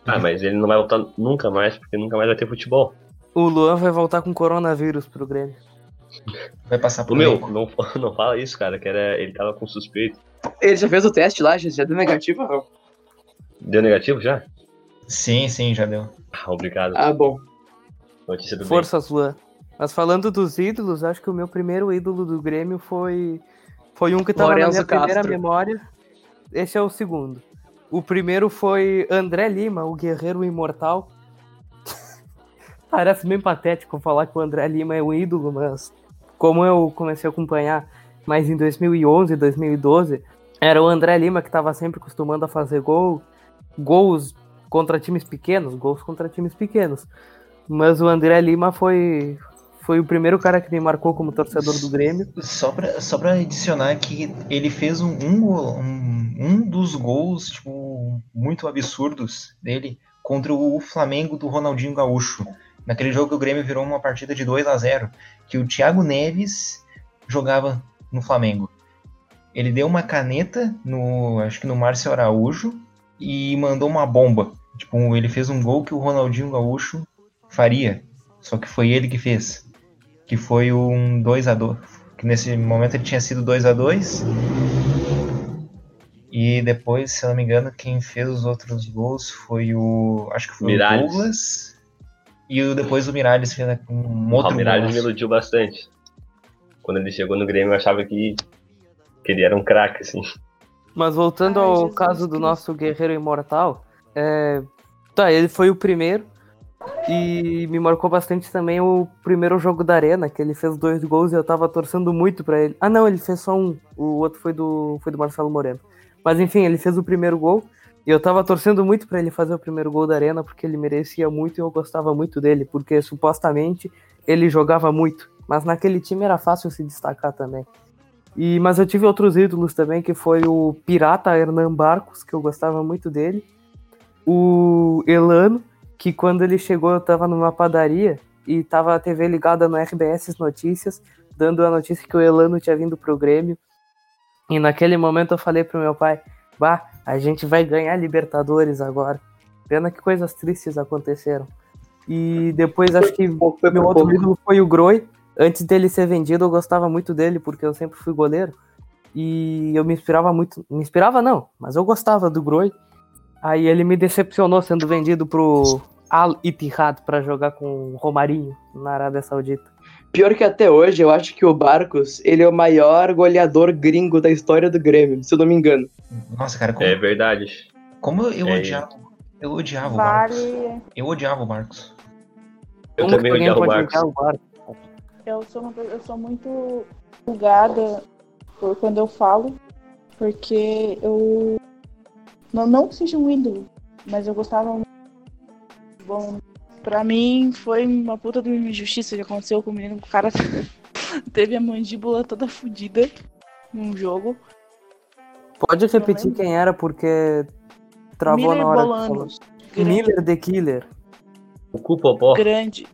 Ah, mas ele não vai voltar nunca mais, porque nunca mais vai ter futebol. O Luan vai voltar com coronavírus pro Grêmio. Vai passar por meu, não, não fala isso, cara, que era, ele tava com suspeito. Ele já fez o teste lá, já, já deu negativo ou não? Deu negativo já? Sim, sim, já deu. Ah, obrigado. Ah, bom. Notícia do Força, Luan. Mas falando dos ídolos, acho que o meu primeiro ídolo do Grêmio foi foi um que tava na minha primeira Castro. memória. Esse é o segundo. O primeiro foi André Lima, o guerreiro imortal. Parece bem patético falar que o André Lima é o ídolo, mas como eu comecei a acompanhar mais em 2011, 2012, era o André Lima que estava sempre acostumando a fazer gol, gols contra times pequenos, gols contra times pequenos. Mas o André Lima foi foi o primeiro cara que me marcou como torcedor do Grêmio. Só pra, só pra adicionar que ele fez um, um, um dos gols tipo, muito absurdos dele contra o Flamengo do Ronaldinho Gaúcho. Naquele jogo que o Grêmio virou uma partida de 2 a 0 que o Thiago Neves jogava no Flamengo. Ele deu uma caneta no, acho que no Márcio Araújo e mandou uma bomba. Tipo, ele fez um gol que o Ronaldinho Gaúcho faria, só que foi ele que fez. Que foi um 2 a 2 que nesse momento ele tinha sido 2 a 2 E depois, se eu não me engano, quem fez os outros gols foi o. Acho que foi Miralles. o Douglas. E o, depois o Miralles fez um O outro Miralles me golaço. iludiu bastante. Quando ele chegou no Grêmio, eu achava que, que ele era um craque, assim. Mas voltando Ai, ao Jesus caso do nosso guerreiro imortal, é, tá, ele foi o primeiro e me marcou bastante também o primeiro jogo da Arena, que ele fez dois gols e eu tava torcendo muito pra ele. Ah, não, ele fez só um. O outro foi do foi do Marcelo Moreno. Mas enfim, ele fez o primeiro gol e eu tava torcendo muito pra ele fazer o primeiro gol da Arena porque ele merecia muito e eu gostava muito dele, porque supostamente ele jogava muito, mas naquele time era fácil se destacar também. E, mas eu tive outros ídolos também, que foi o Pirata Hernan Barcos, que eu gostava muito dele. O Elano, que quando ele chegou eu tava numa padaria e tava a TV ligada no RBS Notícias, dando a notícia que o Elano tinha vindo pro Grêmio. E naquele momento eu falei pro meu pai, bah, a gente vai ganhar Libertadores agora. Pena que coisas tristes aconteceram. E depois acho que meu outro ídolo foi o Groi. Antes dele ser vendido, eu gostava muito dele, porque eu sempre fui goleiro. E eu me inspirava muito. Me inspirava não, mas eu gostava do Groi. Aí ele me decepcionou sendo vendido pro Al Ittihad para jogar com o Romarinho na Arábia Saudita. Pior que até hoje, eu acho que o Barcos, ele é o maior goleador gringo da história do Grêmio, se eu não me engano. Nossa, cara, como, É verdade. como eu É. odiava. Eu odiava o Marcos. Vale. Eu odiava o Marcos. Eu Como também odiava o odiar o Barcos? Eu sou, uma, eu sou muito julgada por quando eu falo, porque eu não, não que seja um ídolo, mas eu gostava muito. Bom, pra mim foi uma puta de uma injustiça que aconteceu com o menino. O cara teve a mandíbula toda fodida num jogo. Pode repetir quem era, porque travou Miller na hora. que Bolanos. Miller the Killer. O Cupopó. grande.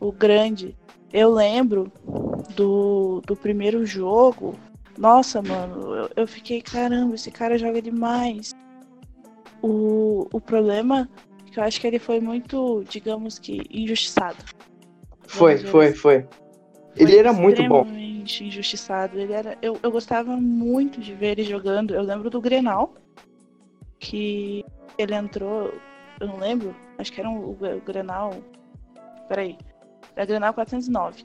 O grande. Eu lembro do, do primeiro jogo. Nossa, mano, eu, eu fiquei, caramba, esse cara joga demais. O, o problema é que eu acho que ele foi muito, digamos que, injustiçado. Foi, foi, assim. foi. Ele era muito bom. Extremamente injustiçado. Ele era, eu, eu gostava muito de ver ele jogando. Eu lembro do Grenal, que ele entrou, eu não lembro, acho que era um, o, o Grenal. Peraí. Era Grenal 409.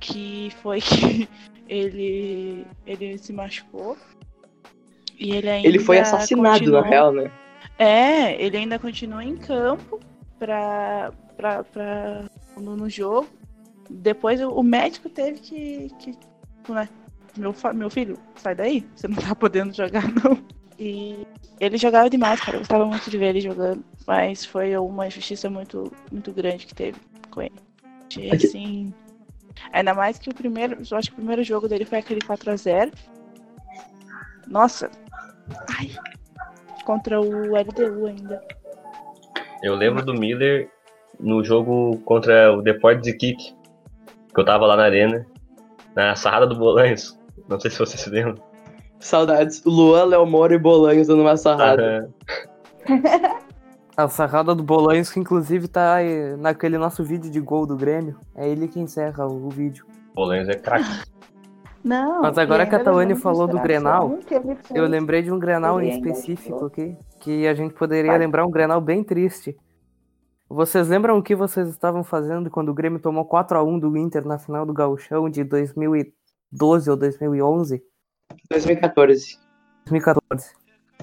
Que foi que ele, ele se machucou. E ele ainda Ele foi assassinado, continuou- na real, né? é, ele ainda continua em campo pra, pra, pra, no, no jogo. Depois o, médico teve que. que né, meu, meu filho, sai daí, você não tá podendo jogar, não. E ele jogava demais, cara. Eu gostava muito de ver ele jogando. Mas foi uma injustiça muito, muito grande que teve com ele. Aqui- assim. Ainda mais que o primeiro. Eu acho que o primeiro jogo dele foi aquele 4x0. Nossa. Ai. Contra o LDU ainda. Eu lembro do Miller no jogo contra o Deportes de Kik. Que eu tava lá na arena. Na sarrada do Bolanhos. Não sei se você se lembra. Saudades. Luan, Léo Moro e Bolanhos dando uma sarrada. A sarrada do Bolanhos, que inclusive tá naquele nosso vídeo de gol do Grêmio. É ele que encerra o, vídeo. Lenz é craque. Não. Mas agora que a ainda Tawane falou do Grenal, Eu lembrei de um Grenal em específico jogou. aqui, que a gente poderia Vai. lembrar um Grenal bem triste. Vocês lembram o que vocês estavam fazendo quando o Grêmio tomou 4 a 1 do Inter na final do Gauchão de 2012 ou 2011? 2014. 2014.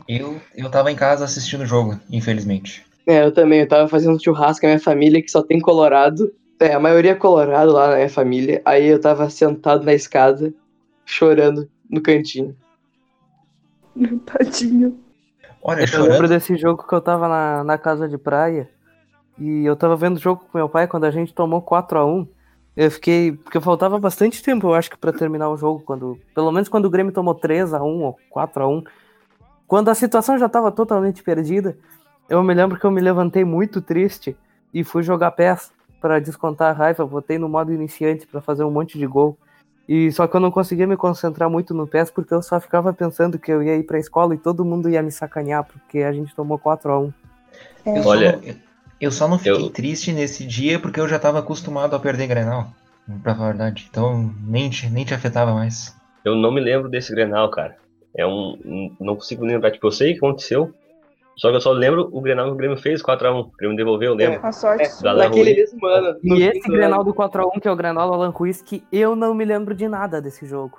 Eu, eu tava em casa assistindo o jogo, infelizmente. É, eu também. Eu tava fazendo churrasco com a minha família, que só tem colorado. É, a maioria é colorado lá na minha família. Aí eu tava sentado na escada, chorando no cantinho. Tadinho. Olha, Eu lembro chorando. desse jogo que eu tava na, na casa de praia e eu tava vendo o jogo com meu pai quando a gente tomou 4 a 1 Eu fiquei. Porque faltava bastante tempo, eu acho que, pra terminar o jogo. quando Pelo menos quando o Grêmio tomou 3 a 1 ou 4 a 1 Quando a situação já tava totalmente perdida, eu me lembro que eu me levantei muito triste e fui jogar pés pra descontar a raiva. Botei no modo iniciante pra fazer um monte de gol. E só que eu não conseguia me concentrar muito no PES porque eu só ficava pensando que eu ia ir pra escola e todo mundo ia me sacanear porque a gente tomou 4 a 1 Eu só Olha, não- eu, só não fiquei eu- triste nesse dia porque eu já tava acostumado a perder Grenal. Pra falar a verdade. Então nem te, nem te afetava mais. Eu não me lembro desse Grenal, cara. É um. um- Não consigo lembrar. Tipo, eu sei o que aconteceu. Só que eu só lembro o Grenal que o Grêmio fez 4x1. O Grêmio devolveu, eu lembro. A sorte É, Rui. mesmo ano. no E esse do Grenal do 4x1, que é o Grenal do Alan Ruiz, que eu não me lembro de nada desse jogo.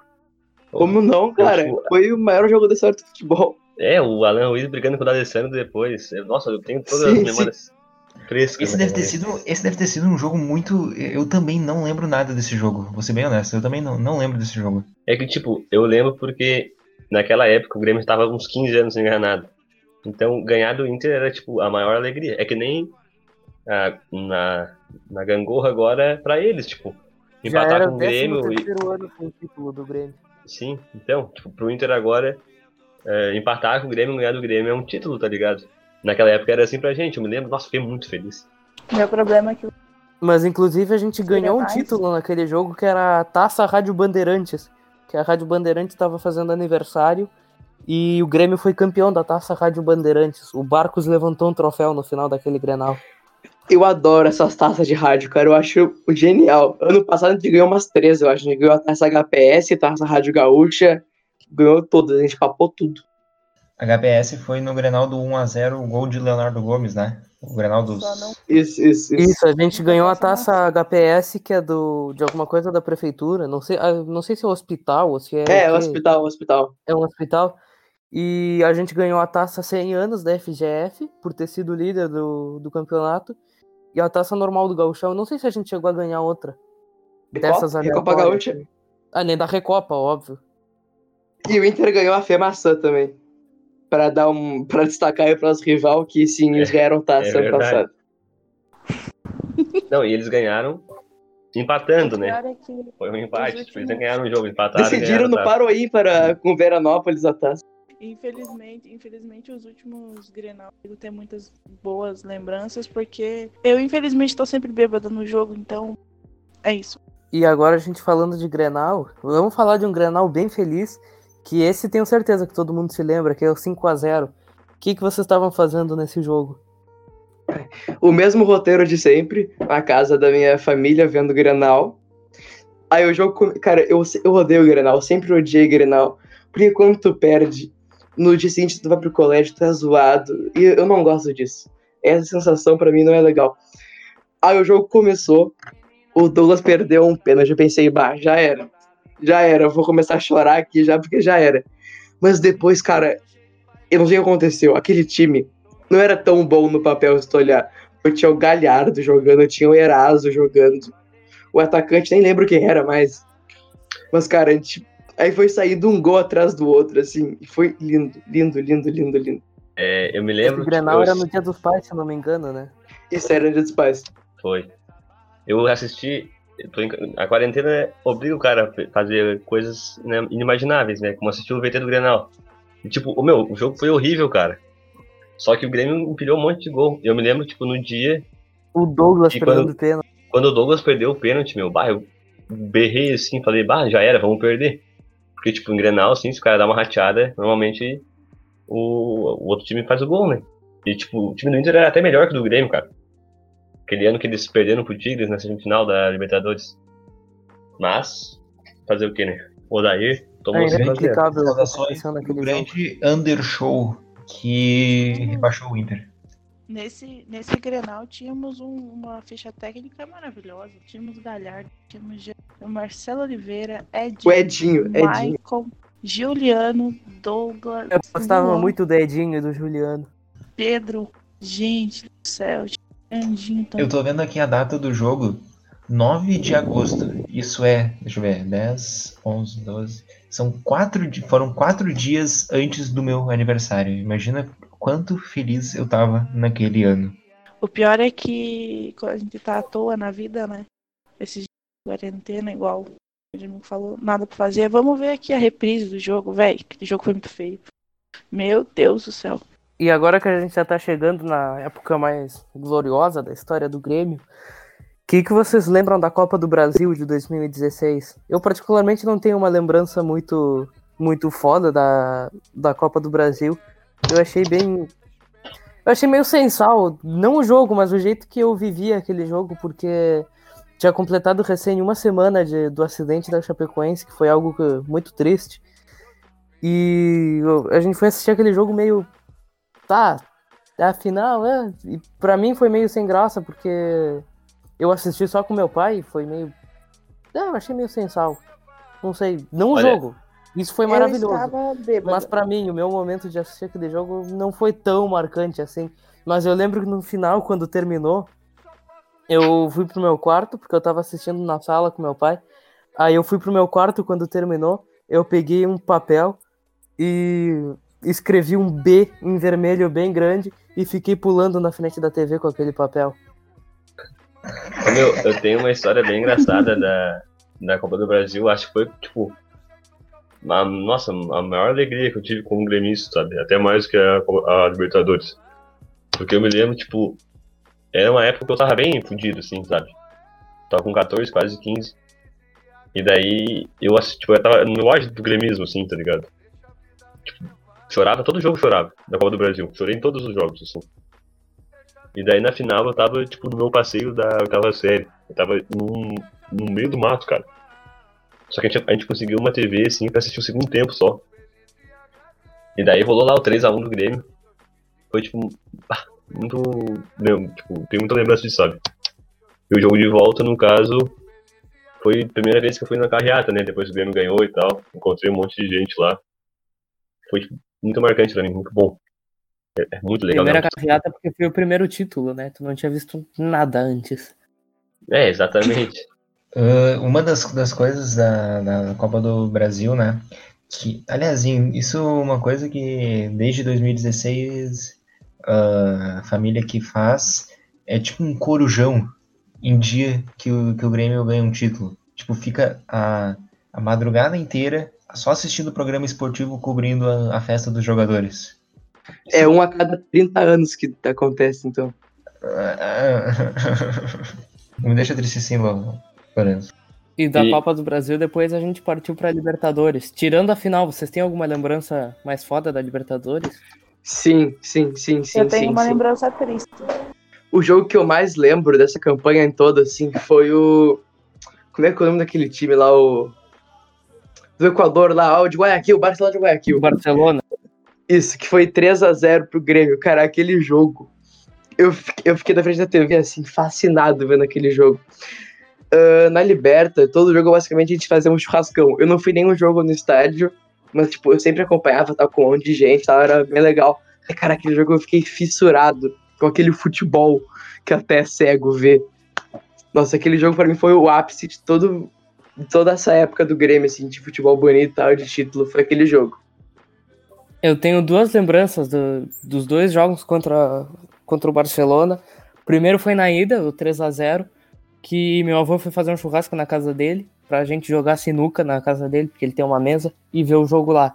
Como não, cara? Eu- Foi o maior jogo da história do futebol. É, o Alan Ruiz brigando com o D'Alessandro depois. Eu- Nossa, eu tenho todas Sim, as memórias frescas. Esse deve, ter sido, esse deve ter sido um jogo muito. Eu também não lembro nada desse jogo. Vou ser bem honesto, eu também não, não lembro desse jogo. É que, tipo, eu lembro porque naquela época o Grêmio estava uns 15 anos sem ganhar nada. Então, ganhar do Inter era, tipo, a maior alegria. É que nem a- na, na gangorra agora pra eles, tipo, empatar com o Grêmio e, 13º ano com o título do Grêmio. Sim, então, tipo, pro Inter agora, é, empatar com o Grêmio e ganhar do Grêmio é um título, tá ligado? Naquela época era assim pra gente, eu me lembro, nossa, fiquei muito feliz. Meu problema é que Mas inclusive a gente ganhou um título naquele jogo que era a Taça Rádio Bandeirantes. Que a Rádio Bandeirantes estava fazendo aniversário e o Grêmio foi campeão da Taça Rádio Bandeirantes. O Barcos levantou um troféu no final daquele Grenal. Eu adoro essas taças de rádio, cara. Eu acho genial. Ano passado a gente ganhou umas três, eu acho. A gente ganhou a taça HPS, taça Rádio Gaúcha. Ganhou todas, a gente papou tudo. HPS foi no Grenal do 1x0, o gol de Leonardo Gomes, né? O Grenal dos. Isso, isso, isso. Isso, a gente ganhou a taça HPS, que é do, de alguma coisa da prefeitura. Não sei, ah, não sei se é o hospital ou se é. É, hospital, o hospital. É um hospital. E a gente ganhou a taça 100 anos da FGF, por ter sido líder do, do campeonato. E a taça normal do Gauchão. Não sei se a gente chegou a ganhar outra. Dessas Recopa, Recopa aleatórias. Gaúcha. Além da Recopa, óbvio. E o Inter ganhou a FEMaçã também. Pra dar um. para destacar aí para os rival que sim, eles ganharam taça é ano passado. Não, e eles ganharam empatando, o né? é Foi um empate, eles ganharam o jogo, empataram Decidiram ganharam no. Paroí para com Veranópolis a taça. Infelizmente, infelizmente os últimos Grenal eu tenho muitas boas lembranças, porque eu infelizmente tô sempre bêbada no jogo, então é isso. E agora a gente falando de Grenal, vamos falar de um Grenal bem feliz, que esse tenho certeza que todo mundo se lembra, que é o 5 a 0 O que, que vocês estavam fazendo nesse jogo? o mesmo roteiro de sempre, na casa da minha família, vendo Grenal. Aí o jogo. Cara, eu, eu odeio o Grenal, eu sempre odiei Grenal. Porque quando tu perde, no dia seguinte tu vai pro colégio, é zoado. E eu não gosto disso. Essa sensação pra mim não é legal. Aí o jogo começou, o Douglas perdeu um pênalti. Eu pensei, bah, já era. Já era, eu vou começar a chorar aqui já, porque já era. Mas depois, cara, eu não sei o que aconteceu. Aquele time não era tão bom no papel se tu olhar. Eu tinha o Galhardo jogando, tinha o Eraso jogando. O atacante, nem lembro quem era mais. Mas, cara, a gente... aí foi saindo um gol atrás do outro, assim. E foi lindo, lindo, lindo, lindo, lindo. É, eu me lembro. Esse Grenal eu- era no Dia dos Pais, se eu não me engano, né? Isso era Dia dos Pais. Foi. Eu assisti. eu em- a quarentena obriga o cara a fazer coisas né, inimagináveis, né? Como assistir o VT do Grenal. E, tipo, o meu, o jogo foi horrível, cara. Só que o Grêmio empilhou um monte de gol. Eu me lembro, tipo, no dia, O Douglas perdendo quando- pênalti. quando o Douglas perdeu o pênalti, meu, bah, eu berrei assim, falei, bah, já era, vamos perder. Porque, tipo, em Grenal, assim, se o cara dá uma rateada, normalmente o, o outro time faz o gol, né? E, tipo, o time do Inter era até melhor que o do Grêmio, cara. Aquele ano que eles perderam pro Tigres na semifinal da Libertadores. Mas, fazer o que, né? O Odair tomou É jogo. grande undershow que rebaixou o Inter. Nesse, nesse Grenal tínhamos um- uma ficha técnica maravilhosa. Tínhamos Galhardo, tínhamos Marcelo Oliveira, Edinho, O Edinho, Edinho. Maicon, Juliano, Douglas, Eu gostava Luan, muito do Edinho e do Juliano. Pedro. Gente do céu, Andinho também. Eu tô vendo aqui a data do jogo, 9 de agosto. Isso é, deixa eu ver, 10, 11, 12. São quatro, foram quatro dias antes do meu aniversário. Imagina quanto feliz eu tava naquele ano. O pior é que quando a gente tá à toa na vida, né? Esses dias de quarentena, igual o Jimmy falou, nada pra fazer. Vamos ver aqui a reprise do jogo, velho. Aquele jogo foi muito feio. Meu Deus do céu. E agora que a gente já tá chegando na época mais gloriosa da história do Grêmio, o que, que vocês lembram da Copa do Brasil de 2016? Eu particularmente não tenho uma lembrança muito muito foda da, da Copa do Brasil. Eu achei bem. Eu achei meio sem sal, não o jogo, mas o jeito que eu vivia aquele jogo, porque tinha completado recém uma semana de, do acidente da Chapecoense, que foi algo que- muito triste. E a gente foi assistir aquele jogo meio tá, afinal, é. E pra mim foi meio sem graça, porque eu assisti só com meu pai, foi meio. É, eu achei meio sem sal. Não sei, não o Olha, jogo. Isso foi maravilhoso. Mas pra mim, o meu momento de assistir aquele jogo não foi tão marcante assim. Mas eu lembro que no final, quando terminou, eu fui pro meu quarto, porque eu tava assistindo na sala com meu pai. Aí eu fui pro meu quarto quando terminou, eu peguei um papel e escrevi um B em vermelho bem grande e fiquei pulando na frente da TV com aquele papel. Meu, eu tenho uma história bem engraçada da, da Copa do Brasil. Acho que foi, tipo, a, nossa, a maior alegria que eu tive como gremista, sabe? Até mais que a, a Libertadores. Porque eu me lembro, tipo, era uma época que eu tava bem fudido, assim, sabe? Tava com 14, quase 15. E daí eu, tipo, eu tava no auge do gremismo, assim, tá ligado? Tipo, chorava, todo jogo chorava da Copa do Brasil. Chorei em todos os jogos, assim. E daí na final eu tava, tipo, no meu passeio da oitava série. Eu tava num, no meio do mato, cara. Só que a gente, a gente conseguiu uma TV, assim, pra assistir o segundo tempo só. E daí rolou lá o 3x1 do Grêmio. Foi, tipo, ah, muito. Meu, tipo, tenho muita lembrança disso, sabe? E o jogo de volta, no caso, foi a primeira vez que eu fui na carreata, né? Depois o Grêmio ganhou e tal. Encontrei um monte de gente lá. Foi, tipo, muito marcante pra mim, muito bom. É, é muito legal, Primeira né? carreata porque foi o primeiro título, né? Tu não tinha visto nada antes. É, exatamente. Ah, uma das, das coisas da, da Copa do Brasil, né? Que, aliás, isso é uma coisa que desde 2016 ah, a família que faz é tipo um corujão em dia que o, que o Grêmio ganha um título. Tipo, fica a, a madrugada inteira só assistindo o programa esportivo cobrindo a, a festa dos jogadores. É um a cada 30 anos que acontece, então. Não me deixa triste assim, Lô- Lourenço. E da E- Copa do Brasil, depois a gente partiu pra Libertadores. Tirando a final, vocês têm alguma lembrança mais foda da Libertadores? Sim, sim, sim, sim, Eu tenho sim, uma sim. lembrança triste. O jogo que eu mais lembro dessa campanha em toda, assim, foi o. Como é que é o nome daquele time lá, o. Do Equador lá, o de Guayaquil, o Barcelona de Guayaquil. O Barcelona. Isso, que foi 3 a 0 pro Grêmio. Cara, aquele jogo. Eu, eu fiquei na frente da TV, assim, fascinado vendo aquele jogo. Ah, na Liberta, todo jogo basicamente a gente fazia um churrascão. Eu não fui nenhum jogo no estádio, mas, tipo, eu sempre acompanhava, tava com um monte de gente, tal, era bem legal. Cara, aquele jogo eu fiquei fissurado com aquele futebol que até é cego vê. Nossa, aquele jogo pra mim foi o ápice de, todo, toda essa época do Grêmio, assim, de futebol bonito e tal, de título, foi aquele jogo. Eu tenho duas lembranças do- dos dois jogos contra, contra o Barcelona. Primeiro foi na ida, o 3 a 0 que meu avô foi fazer um churrasco na casa dele, pra gente jogar sinuca na casa dele, porque ele tem uma mesa, e ver o jogo lá.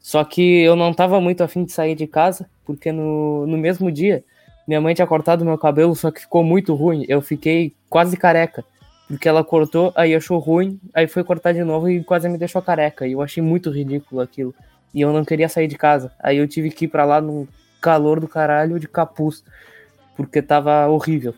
Só que eu não tava muito afim de sair de casa, porque no, no mesmo dia, minha mãe tinha cortado meu cabelo, só que ficou muito ruim. Eu fiquei quase careca. Porque ela cortou, aí achou ruim, aí foi cortar de novo e quase me deixou careca. E eu achei muito ridículo aquilo. E eu não queria sair de casa. Aí eu tive que ir pra lá no calor do caralho de capuz. Porque tava horrível.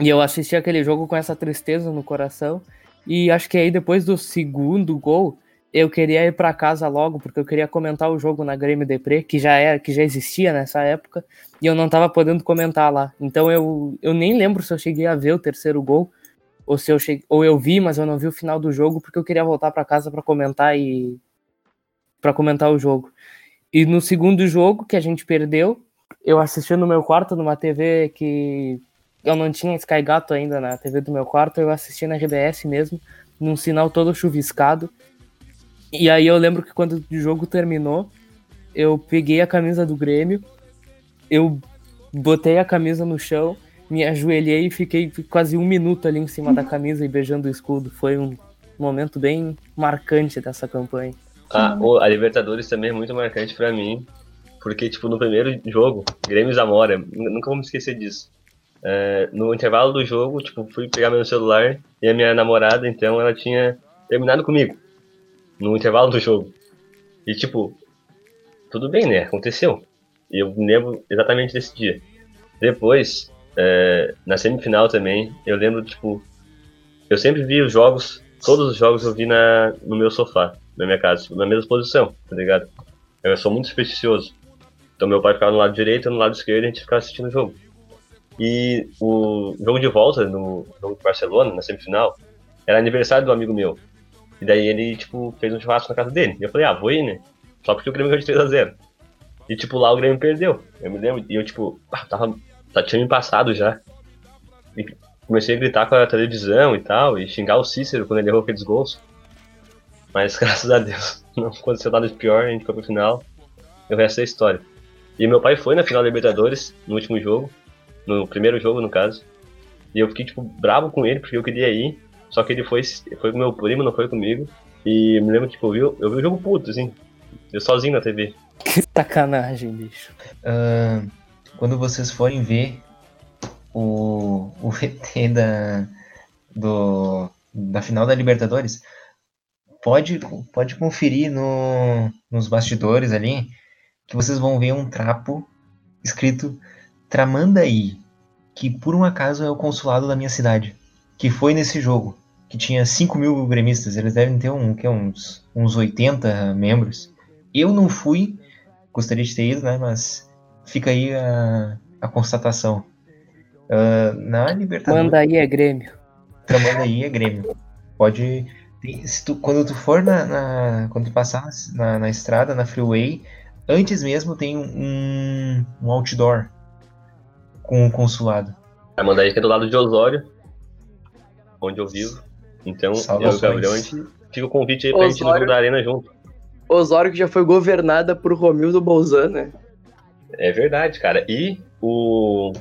E eu assisti aquele jogo com essa tristeza no coração. E acho que aí depois do segundo gol, eu queria ir para casa logo, porque eu queria comentar o jogo na Grêmio Depre, que já era, que já existia nessa época, e eu não tava podendo comentar lá. Então eu, eu nem lembro se eu cheguei a ver o terceiro gol, ou se eu cheguei, ou eu vi, mas eu não vi o final do jogo, porque eu queria voltar para casa para comentar e para comentar o jogo. E no segundo jogo que a gente perdeu, eu assisti no meu quarto numa TV que eu não tinha Sky Gato ainda na TV do meu quarto, eu assisti na RBS mesmo, num sinal todo chuviscado. E aí eu lembro que quando o jogo terminou, eu peguei a camisa do Grêmio, eu botei a camisa no chão, me ajoelhei e fiquei quase um minuto ali em cima da camisa e beijando o escudo. Foi um momento bem marcante dessa campanha. Ah, a Libertadores também é muito marcante pra mim, porque, tipo, no primeiro jogo, Grêmio Zamora, nunca vou me esquecer disso. É, no intervalo do jogo, tipo, fui pegar meu celular e a minha namorada, então, ela tinha terminado comigo. No intervalo do jogo. E, tipo, tudo bem, né? Aconteceu. E eu me lembro exatamente desse dia. Depois, é, na semifinal também, eu lembro, tipo, eu sempre vi os jogos, todos os jogos eu vi na, no meu sofá, na minha casa, tipo, na mesma posição, tá ligado? Eu sou muito supersticioso. Então meu pai ficava no lado direito, no lado esquerdo a gente ficava assistindo o jogo. E o jogo de volta, no jogo de Barcelona, na semifinal, era aniversário do amigo meu. E daí ele, tipo, fez um churrasco na casa dele. E eu falei, ah, vou ir, né? Só porque o Grêmio ganhou de 3x0. E, tipo, lá o Grêmio perdeu. Eu me lembro. E eu, tipo, ah, tava, tá, tinha me passado já. E comecei a gritar com a televisão e tal, e xingar o Cícero quando ele errou aqueles gols. Mas graças a Deus, não aconteceu nada de pior, a gente foi pro final. E o resto é história. E meu pai foi na final da Libertadores, no último jogo. No primeiro jogo, no caso. E eu fiquei, tipo, bravo com ele, porque eu queria ir. Só que ele foi, foi com meu primo, não foi comigo. E me lembro, tipo, eu vi, eu vi o jogo puto, assim. Eu sozinho na TV. Que sacanagem, bicho. Ah, quando vocês forem ver o, o VT da, do, da final da Libertadores, pode, pode conferir no, nos bastidores ali que vocês vão ver um trapo escrito Tramandaí, que por um acaso é o consulado da minha cidade, que foi nesse jogo, que tinha 5 mil gremistas, eles devem ter um, que, uns, uns 80 membros. Eu não fui, gostaria de ter ido, né? Mas fica aí a, a constatação. Ah, na Libertadores, Manda aí é Grêmio. Tramandaí é Grêmio. Pode. se tu- quando tu for na, na- Quando tu passar na, na estrada, na freeway, antes mesmo tem um, um outdoor com o consulado. A Mandaí que é do lado de Osório, onde eu vivo. Então, eu e o. Gabriel, a gente fica o convite aí pra gente ir no Osório. da Arena junto. Osório que já foi governada por Romildo Bolzan, né? É verdade, cara. E o,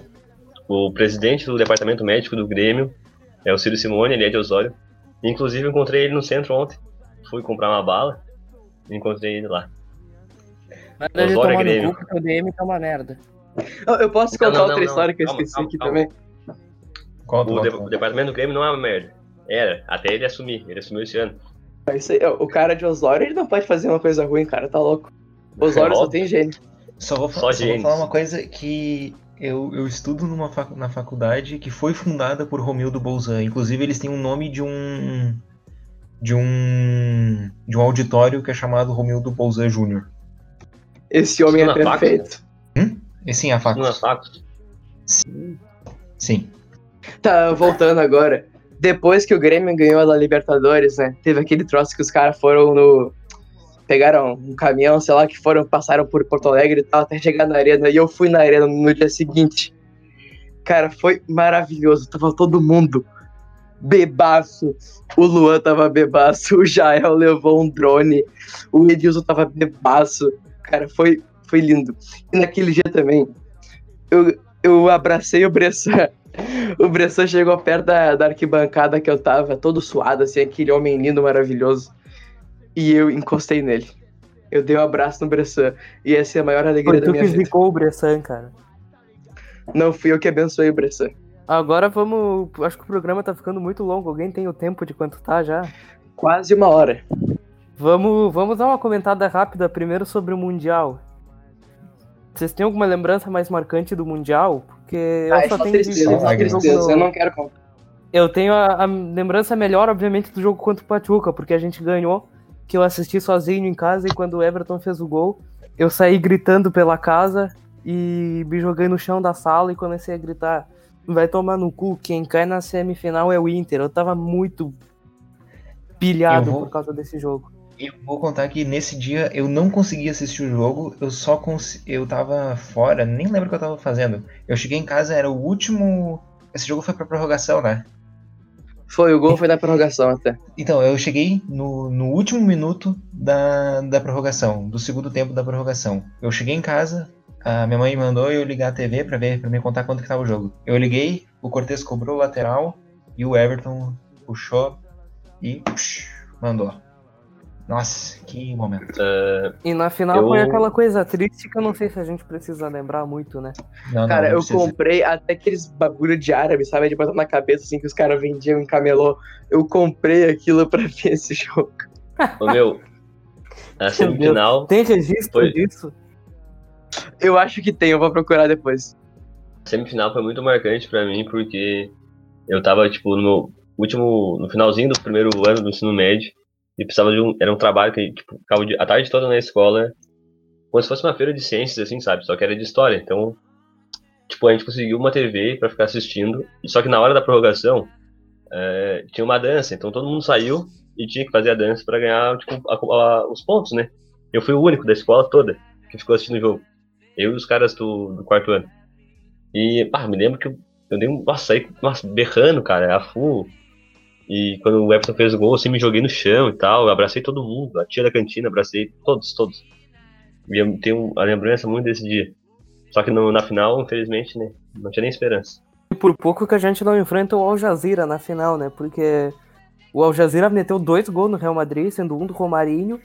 o presidente do departamento médico do Grêmio é o Ciro Simone, ele é de Osório. Inclusive, eu encontrei ele no centro ontem. Fui comprar uma bala e encontrei ele lá. Ele Osório é Grêmio. porque o DM tá uma merda. Eu- posso contar não, outra não, história que eu calma, esqueci calma, aqui calma. também? Conta, O, conta, de- o departamento do Grêmio não é uma merda. Era, até ele assumir. Ele assumiu esse ano. É isso aí, o cara de Osório, ele não pode fazer uma coisa ruim, cara, tá louco. Osório só tem gênio. Só vou, fa- Só só vou falar uma coisa que eu, eu estudo numa facu- na faculdade que foi fundada por Romildo Bolzan. Inclusive, eles têm um nome de um de um de um auditório que é chamado Romildo Bolzan Júnior. Esse homem é perfeito. E sim, a. Não é fato. Sim. Tá, voltando agora. Depois que o Grêmio ganhou a Libertadores, né? Teve aquele troço que os caras foram no. Pegaram um caminhão, sei lá, que foram, passaram por Porto Alegre e tal, até chegar na arena. E eu fui na arena no dia seguinte. Cara, foi maravilhoso. Tava todo mundo bebaço. O Luan tava bebaço. O Jael levou um drone. O Edilson tava bebaço. Cara, foi, foi lindo. E naquele dia também, eu, eu abracei o Bressan. O Bressan chegou perto da, da arquibancada que eu tava, todo suado, assim, aquele homem lindo, maravilhoso. E eu encostei nele. Eu dei um abraço no Bressan. E essa é a maior alegria Foi da tu minha que vida. zicou o Bressan, cara. Não fui eu que abençoei o Bressan. Agora vamos. Acho que o programa tá ficando muito longo. Alguém tem o tempo de quanto tá já? Quase uma hora. Vamos, vamos dar uma comentada rápida primeiro sobre o Mundial. Vocês têm alguma lembrança mais marcante do Mundial? Porque eu Ah, é só só tenho tristeza, visto jogo tristeza. Eu não quero contar. Eu tenho a, a lembrança melhor, obviamente, do jogo contra o Pachuca, porque a gente ganhou, que eu assisti sozinho em casa e quando o Everton fez o gol, eu saí gritando pela casa e me joguei no chão da sala e comecei a gritar: vai tomar no cu, quem cai na semifinal é o Inter. Eu tava muito pilhado Eu vou- por causa desse jogo. Eu vou contar que nesse dia eu não consegui assistir o jogo, eu só cons... eu tava fora, nem lembro o que eu tava fazendo. Eu cheguei em casa, era o último. Esse jogo foi pra prorrogação, né? Foi, o gol foi na prorrogação até. Então, eu cheguei no, no último minuto da, da prorrogação, do segundo tempo da prorrogação. Eu cheguei em casa, a minha mãe mandou eu ligar a TV pra ver, para me contar quanto que tava o jogo. Eu liguei, o Cortez cobrou o lateral e o Everton puxou e psh, mandou. Nossa, que momento. É, E na final Eu- foi aquela coisa triste que eu não sei se a gente precisa lembrar muito, né? Não, não, Cara, não eu precisa. comprei até aqueles bagulho de árabe, sabe? De botar na cabeça, assim, que os caras vendiam em camelô. Eu comprei aquilo pra ver esse jogo. ô meu, a semifinal, Tem registro Foi. disso? Eu acho que tem, eu vou procurar depois. a semifinal foi muito marcante pra mim, porque eu tava, tipo, no meu último, no finalzinho do primeiro ano do ensino médio, e precisava de um, era um trabalho que, tipo, ficava a tarde toda na escola, como se fosse uma feira de ciências, assim, sabe? Só que era de história, então, tipo, a gente conseguiu uma TV pra ficar assistindo, só que na hora da prorrogação, é, tinha uma dança, então todo mundo saiu e tinha que fazer a dança pra ganhar, tipo, a- a- os pontos, né? Eu fui o único da escola toda que ficou assistindo o jogo. Eu e os caras do, do quarto ano. E, pá, me lembro que eu, eu dei um. Nossa, saí nossa, berrando, cara, a full. E quando o Everton fez o gol, assim, me joguei no chão e tal. Eu abracei todo mundo, a tia da cantina, abracei todos, todos. E eu tenho a lembrança muito desse dia. Só que no- na final, infelizmente, né, não tinha nem esperança. E por pouco que a gente não enfrenta o Al Jazeera na final, né? Porque o Al Jazeera meteu dois gols no Real Madrid, sendo um do Romarinho.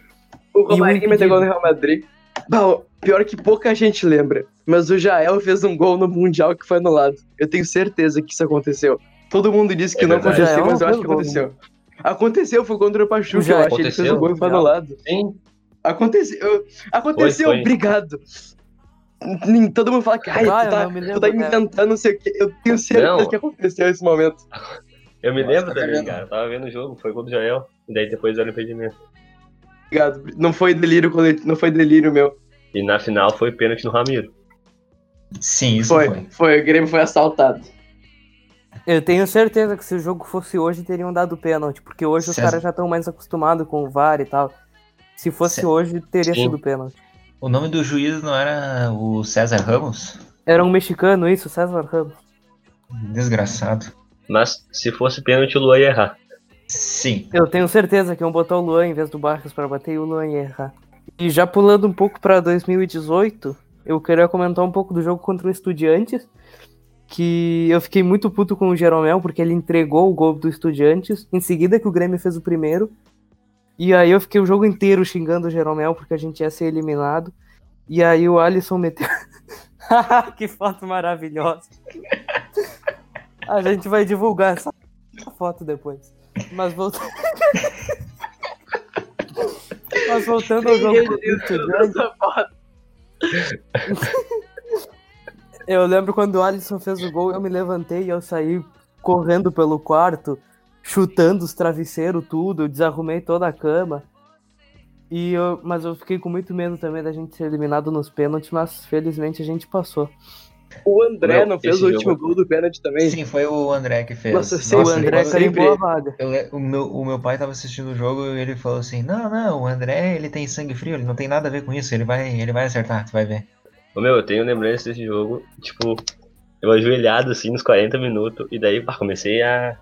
O Romarinho meteu impedido. gol no Real Madrid. Bah, pior que pouca gente lembra. Mas o Jael fez um gol no Mundial que foi anulado. Eu tenho certeza que isso aconteceu. Todo mundo disse que É não verdade. aconteceu, Jael mas eu acho que aconteceu. Aconteceu, foi contra o Pachuca, eu acho. Ele fez o gol e foi anulado. Sim, Aconteceu. Aconteceu, Foi, foi. obrigado. Todo mundo fala que ai, Ah, tu, tá, me tu lembro, tá inventando não sei o que. Eu tenho certeza Não. que aconteceu esse momento. eu me Nossa, lembro tá também, cara. Eu tava vendo o jogo, foi gol do Jael. E daí depois era o impedimento. Obrigado. Não foi delírio coletivo, não foi delírio meu. E na final foi pênalti no Ramiro. Sim, isso Foi, foi. foi, o Grêmio foi assaltado. Eu tenho certeza que se o jogo fosse hoje, teriam dado pênalti. Porque hoje os César. caras já estão mais acostumados com o VAR e tal. Se fosse Cé- hoje, teria Sim. sido pênalti. O nome do juiz não era o César Ramos? Era um mexicano, isso, César Ramos. Desgraçado. Mas se fosse pênalti, o Luan ia errar. Sim. Eu tenho certeza que iam botar o Luan em vez do Barcos pra bater e o Luan ia errar. E já pulando um pouco pra 2018, eu queria comentar um pouco do jogo contra o Estudiantes. Que eu fiquei muito puto com o Jeromel, porque ele entregou o gol do Estudiantes, em seguida que o Grêmio fez o primeiro. E aí eu fiquei o jogo inteiro xingando o Jeromel, porque a gente ia ser eliminado. E aí o Alisson meteu. que foto maravilhosa! A gente vai divulgar essa foto depois. Mas voltando. Mas voltando ao jogo contra o Estudiantes. Eu lembro quando o Alisson fez o gol, eu me levantei e eu saí correndo pelo quarto, chutando os travesseiros, tudo, eu desarrumei toda a cama. E eu, mas eu fiquei com muito medo também da gente ser eliminado nos pênaltis, mas felizmente a gente passou. O André Meu, não fez o último jogo- gol do pênalti também. Sim, foi o André que fez. Nossa, sim, o Nossa, André eu carimbou sempre- a vaga. Eu o, meu, o meu pai tava assistindo o jogo e ele falou assim: Não, não, o André ele tem sangue frio, ele não tem nada a ver com isso, ele vai, ele vai acertar, tu vai ver. Meu, eu tenho lembrança desse jogo, tipo, eu ajoelhado assim nos 40 minutos, e daí, pá, comecei a.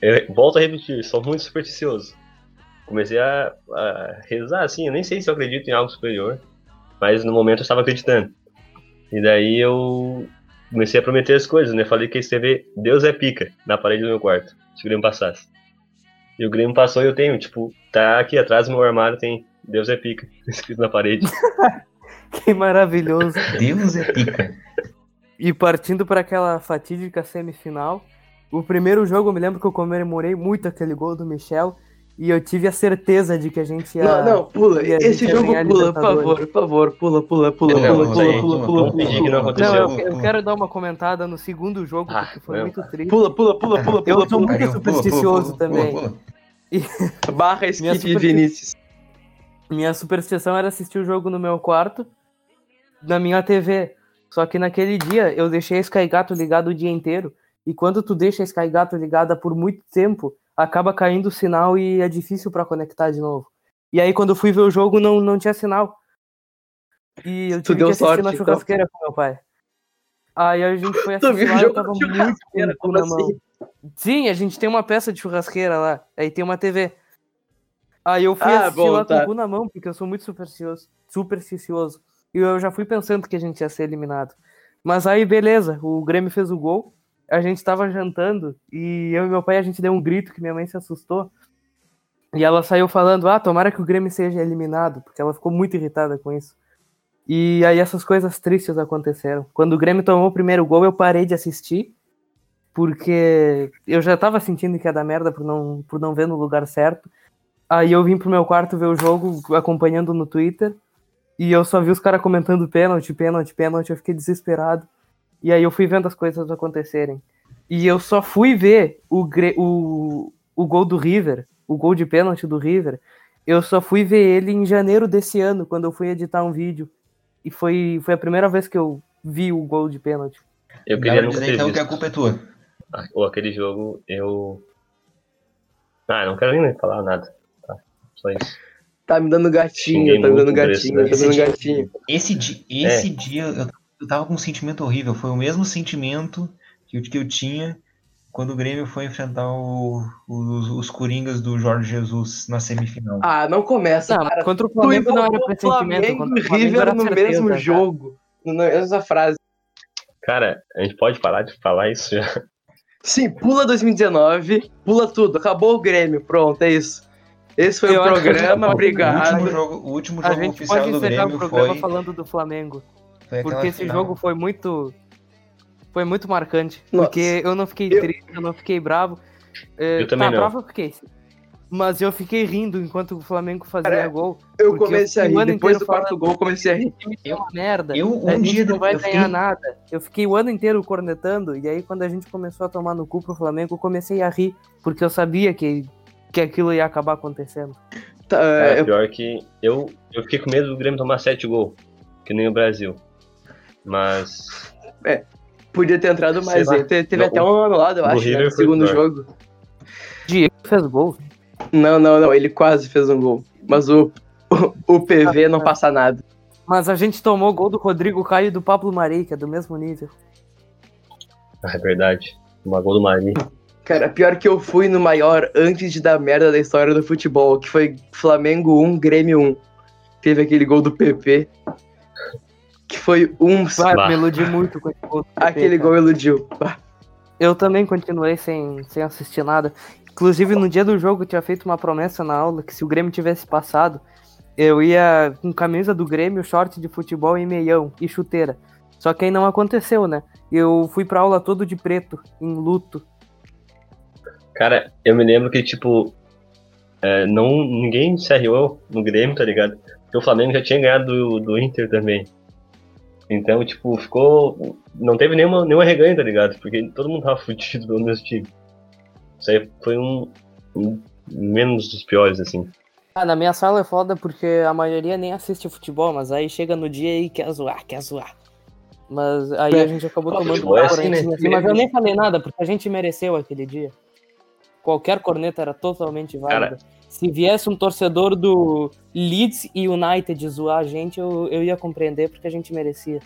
Eu volto a repetir, sou muito supersticioso. Comecei a, a rezar assim, eu nem sei se eu acredito em algo superior, mas no momento eu estava acreditando. E daí eu comecei a prometer as coisas, né? Falei que ia escrever Deus é pica na parede do meu quarto, se o Grêmio passasse. E o Grêmio passou e eu tenho, tipo, tá aqui atrás do meu armário, tem Deus é pica, escrito na parede. Que maravilhoso. Deus é pica. E partindo para aquela fatídica semifinal, o primeiro jogo eu me lembro que eu comemorei muito aquele gol do Michel. E eu tive a certeza de que a gente ia. Não, não, pula. e Esse jogo pula, por favor, por favor. Pula, pula, pula, Não, pula, pula, pula, pula, pula, pula. aconteceu. Não, eu, eu quero dar uma comentada no segundo jogo, Ah, porque foi não. muito triste. Pula, pula, pula, pula, Eu pula, sou pula. muito pula, pula, supersticioso pula, também. pula, pula. Barra Minha skip super- Vinícius. Minha superstição era assistir o jogo no meu quarto, na minha TV. Só que naquele dia eu deixei a Sky Gato ligado o dia inteiro. E quando tu deixa a Sky Gato ligada por muito tempo, acaba caindo o sinal e é difícil pra conectar de novo. E aí quando eu fui ver o jogo não, não tinha sinal. E eu Tu tive deu que assistir sorte, na então. churrasqueira com meu pai. Aí a gente foi Tu assistir viu o lá e eu jogo tava muito com como na mão. assim? Sim, a gente tem uma peça de churrasqueira lá. Aí tem uma TV. Aí eu fui Ah, assistir bom, lá com tá. o cu na mão, porque eu sou muito supersticioso. supersticioso. E eu já fui pensando que a gente ia ser eliminado. Mas aí, beleza, o Grêmio fez o gol. A gente tava jantando e eu e meu pai a gente deu um grito que minha mãe se assustou. E ela saiu falando: Ah, tomara que o Grêmio seja eliminado, porque ela ficou muito irritada com isso. E aí essas coisas tristes aconteceram. Quando o Grêmio tomou o primeiro gol, eu parei de assistir, porque eu já tava sentindo que ia dar merda por não, por não ver no lugar certo. Aí eu vim pro meu quarto ver o jogo, acompanhando no Twitter, e eu só vi os caras comentando pênalti, pênalti, pênalti, eu fiquei desesperado. E aí eu fui vendo as coisas acontecerem. E eu só fui ver o, o, o gol do River, o gol de pênalti do River, eu só fui ver ele em janeiro desse ano, quando eu fui editar um vídeo. E foi, foi a primeira vez que eu vi o gol de pênalti. Eu queria nunca dizer ter então que a culpa é tua. Ah, Ou aquele jogo, eu. Ah, não quero nem falar nada. Tá, só isso. Tá me dando gatinho, tá me dando gatinho, né? tá me dando Esse gatinho. Esse, di esse dia eu, eu tava com um sentimento horrível. Foi o mesmo sentimento que, eu- que eu tinha quando o Grêmio foi enfrentar o- os, os Coringas do Jorge Jesus na semifinal. Ah, não começa, Não, cara. contra o Flamengo não era pressentimento. Flamengo Contra o Flamengo River era no certeza, mesmo cara. jogo. Na mesma frase. Cara, a gente pode parar de falar isso já. Sim, pula 2019, pula tudo. Acabou o Grêmio, pronto, é isso. Esse foi Eu o programa, o o obrigado. último jogo, o último A jogo gente oficial pode do encerrar o Grêmio programa foi, falando do Flamengo. Porque esse final. jogo foi muito. Foi muito marcante. Nossa. Porque eu não fiquei Eu- triste, eu não fiquei bravo. É, Eu também tá, não. bravo eu fiquei. Mas eu fiquei rindo enquanto o Flamengo fazia Cara, gol. Eu comecei a eu o rir. Depois do quarto gol, eu comecei a rir. tá Eu- uma merda. Eu, a um gente dia não vai ganhar fiquei, nada. Eu fiquei o ano inteiro cornetando, e aí quando a gente começou a tomar no cu pro Flamengo, eu comecei a rir, porque eu sabia que, que aquilo ia acabar acontecendo. Tá, Cara, eu- pior que eu, eu fiquei com medo do Grêmio tomar 7 gols, que nem o Brasil. Mas. podia ter entrado mais. lá. Teve Não, até um anulado, eu acho, né, no segundo jogo. Diego fez gol. Não, não, não. Ele quase fez um gol. Mas o, o, o PV não passa nada. Mas a gente tomou gol do Rodrigo Caio e do Pablo Mari, que é do mesmo nível. Ah, é verdade. Uma gol do Mari. Cara, pior que eu fui no maior antes de dar merda da história do futebol, que foi Flamengo 1, Grêmio 1. Teve aquele gol do PP. Que foi um. Bah. me iludi muito com esse gol. do PP, Aquele cara. gol iludiu. Bah. Eu também continuei sem, sem assistir nada. Inclusive, no dia do jogo, eu tinha feito uma promessa na aula que se o Grêmio tivesse passado, eu ia com camisa do Grêmio, short de futebol e meião e chuteira. Só que aí não aconteceu, né? Eu fui pra aula todo de preto, em luto. Cara, eu me lembro que, tipo. é, não, ninguém se arriou no Grêmio, tá ligado? Porque o Flamengo já tinha ganhado do, do Inter também. Então, tipo, ficou. Não teve nenhuma, nenhuma reganho, tá ligado? Porque todo mundo tava fudido pelo mesmo time. Isso aí foi um, um menos dos piores, assim. Ah, na minha sala é foda porque a maioria nem assiste futebol, mas aí chega no dia e quer zoar, quer zoar. Mas aí a gente acabou tomando é assim, né? assim, mas eu nem falei nada, porque a gente mereceu aquele dia. Qualquer corneta era totalmente válida. Se viesse um torcedor do Leeds e United zoar a gente, eu, eu ia compreender porque a gente merecia.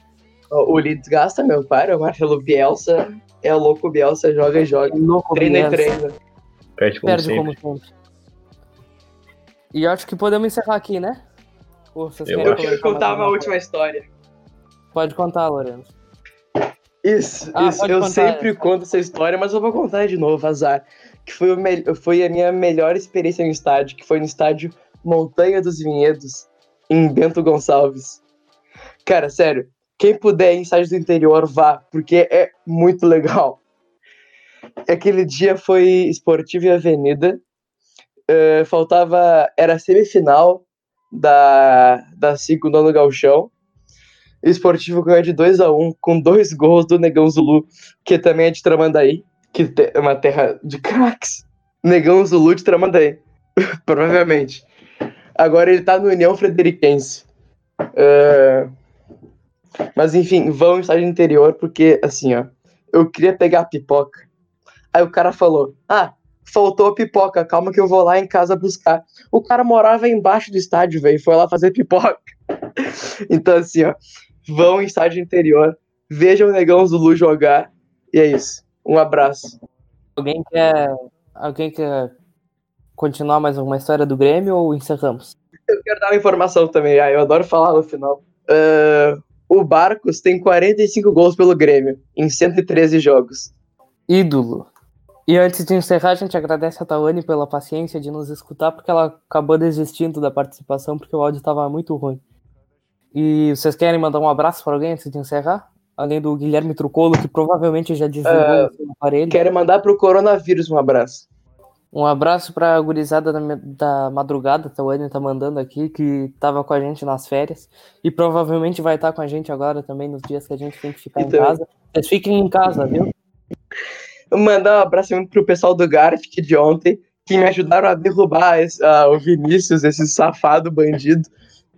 O Leeds gasta, meu pai, o Marcelo Bielsa. É o louco Bielsa, joga e joga. Louco, Treina e Bielsa. treina. Perde como Perde sempre. como sempre. E acho que podemos encerrar aqui, né? Vocês Eu Eu quero contar uma última história. Pode contar, Lourenço. Isso, Ah, isso. Eu contar sempre conto essa história, mas eu vou contar de novo, azar. Que foi, o foi a minha melhor experiência no estádio, que foi no estádio Montanha dos Vinhedos, em Bento Gonçalves. Cara, sério, quem puder em estádio do interior, vá, porque é muito legal. Aquele dia foi esportivo e avenida. eh, faltava. Era semifinal da, da segunda no Galchão. Esportivo ganhou de 2 a 1 com dois gols do Negão Zulu, que também é de Tramandaí, que é uma terra de craques. Negão Zulu de Tramandaí, provavelmente. Agora ele tá no União Frederiquense. Eh, mas enfim, vão ao estádio interior, porque assim, ó, eu queria pegar a pipoca. Aí o cara falou: Ah, faltou a pipoca, calma que eu vou lá em casa buscar. O cara morava embaixo do estádio, velho, foi lá fazer pipoca. então, assim, ó, vão em estádio interior, vejam o Negão Zulu jogar, e é isso. Um abraço. Alguém quer. Alguém quer continuar mais alguma história do Grêmio ou encerramos? Eu quero dar uma informação também, ah, eu adoro falar no final. Ah, o Barcos tem 45 gols pelo Grêmio, em 113 jogos. Ídolo. E antes de encerrar, a gente agradece a Tawane pela paciência de nos escutar, porque ela acabou desistindo da participação, porque o áudio estava muito ruim. E vocês querem mandar um abraço para alguém antes de encerrar? Além do Guilherme Trucolo, que provavelmente já desligou É, o aparelho. Quero mandar pro coronavírus um abraço. Um abraço pra gurizada da, da madrugada, a Tawane tá mandando aqui, que tava com a gente nas férias. E provavelmente vai estar com a gente agora também, nos dias que a gente tem que ficar em Então. casa. Vocês fiquem em casa, viu? mandar um abraço muito pro pessoal do Garfic de ontem, que me ajudaram a derrubar esse- ah, o Vinícius, esse safado bandido,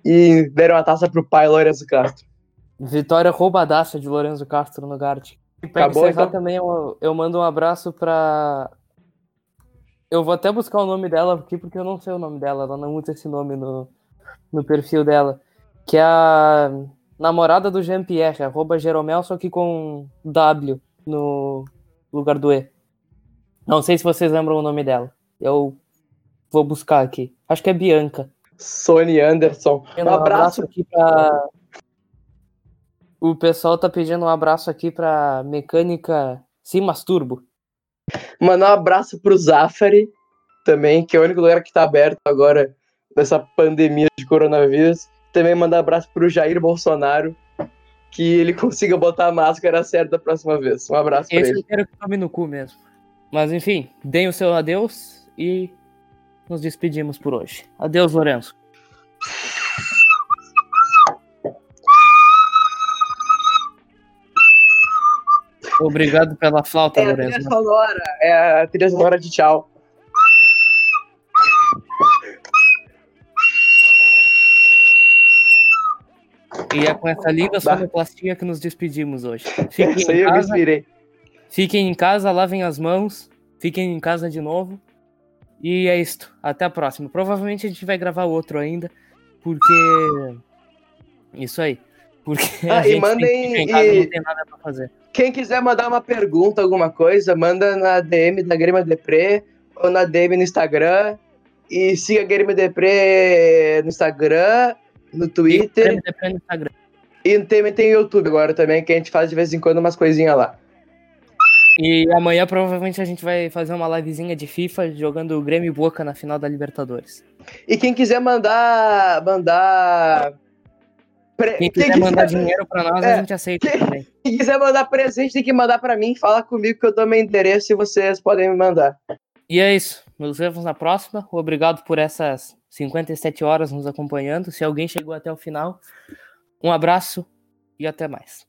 e deram a taça pro pai Lourenço Castro. Vitória roubadaça de Lorenzo Castro no Gart. E pra Acabou, encerrar então? também, eu, eu mando um abraço pra. Eu vou até buscar o nome dela aqui, porque eu não sei o nome dela, ela não usa esse nome no, no perfil dela. Que é a namorada do Jean-Pierre, arroba Jeromel, só que com W no lugar do E. Não sei se vocês lembram o nome dela. Eu vou buscar aqui. Acho que é Bianca. Sony Anderson. Um abraço. aqui pra. O pessoal tá pedindo um abraço aqui pra mecânica Simas Turbo. Mandar um abraço pro Zafari também, que é o único lugar que tá aberto agora nessa pandemia de coronavírus. Também mandar um abraço pro Jair Bolsonaro, que ele consiga botar a máscara certa da próxima vez. Um abraço pra Esse ele. eu quero que tome no cu mesmo. Mas enfim, deem o seu adeus e nos despedimos por hoje. Adeus, Lourenço. Obrigado pela flauta, É a trilha sonora, é a trilha sonora de tchau. E é com essa linda sonoplastia que nos despedimos hoje. Fiquem Isso aí em eu casa. Fiquem em casa, lavem as mãos, fiquem em casa de novo. E é isto. Até a próxima. Provavelmente a gente vai gravar outro ainda, porque. Isso aí. Porque a Ah, e mandem- em casa, e- não tem nada pra fazer. Quem quiser mandar uma pergunta, alguma coisa, manda na DM da Grima Depre ou na DM no Instagram. E siga a Grima Depre no Instagram, no Twitter. E depende do Instagram. E também tem o YouTube agora também, que a gente faz de vez em quando umas coisinhas lá. E amanhã provavelmente a gente vai fazer uma livezinha de FIFA jogando o Grêmio e Boca na final da Libertadores. E quem quiser mandar. mandar. Pre- Quem quiser mandar dinheiro pra nós, É. a gente aceita Quem- também. Quem quiser mandar presente, tem que mandar pra mim. Fala comigo que eu dou meu endereço e vocês podem me mandar. E é isso. Nos vemos na próxima. Obrigado por essas 57 horas nos acompanhando. Se alguém chegou até o final, um abraço e até mais.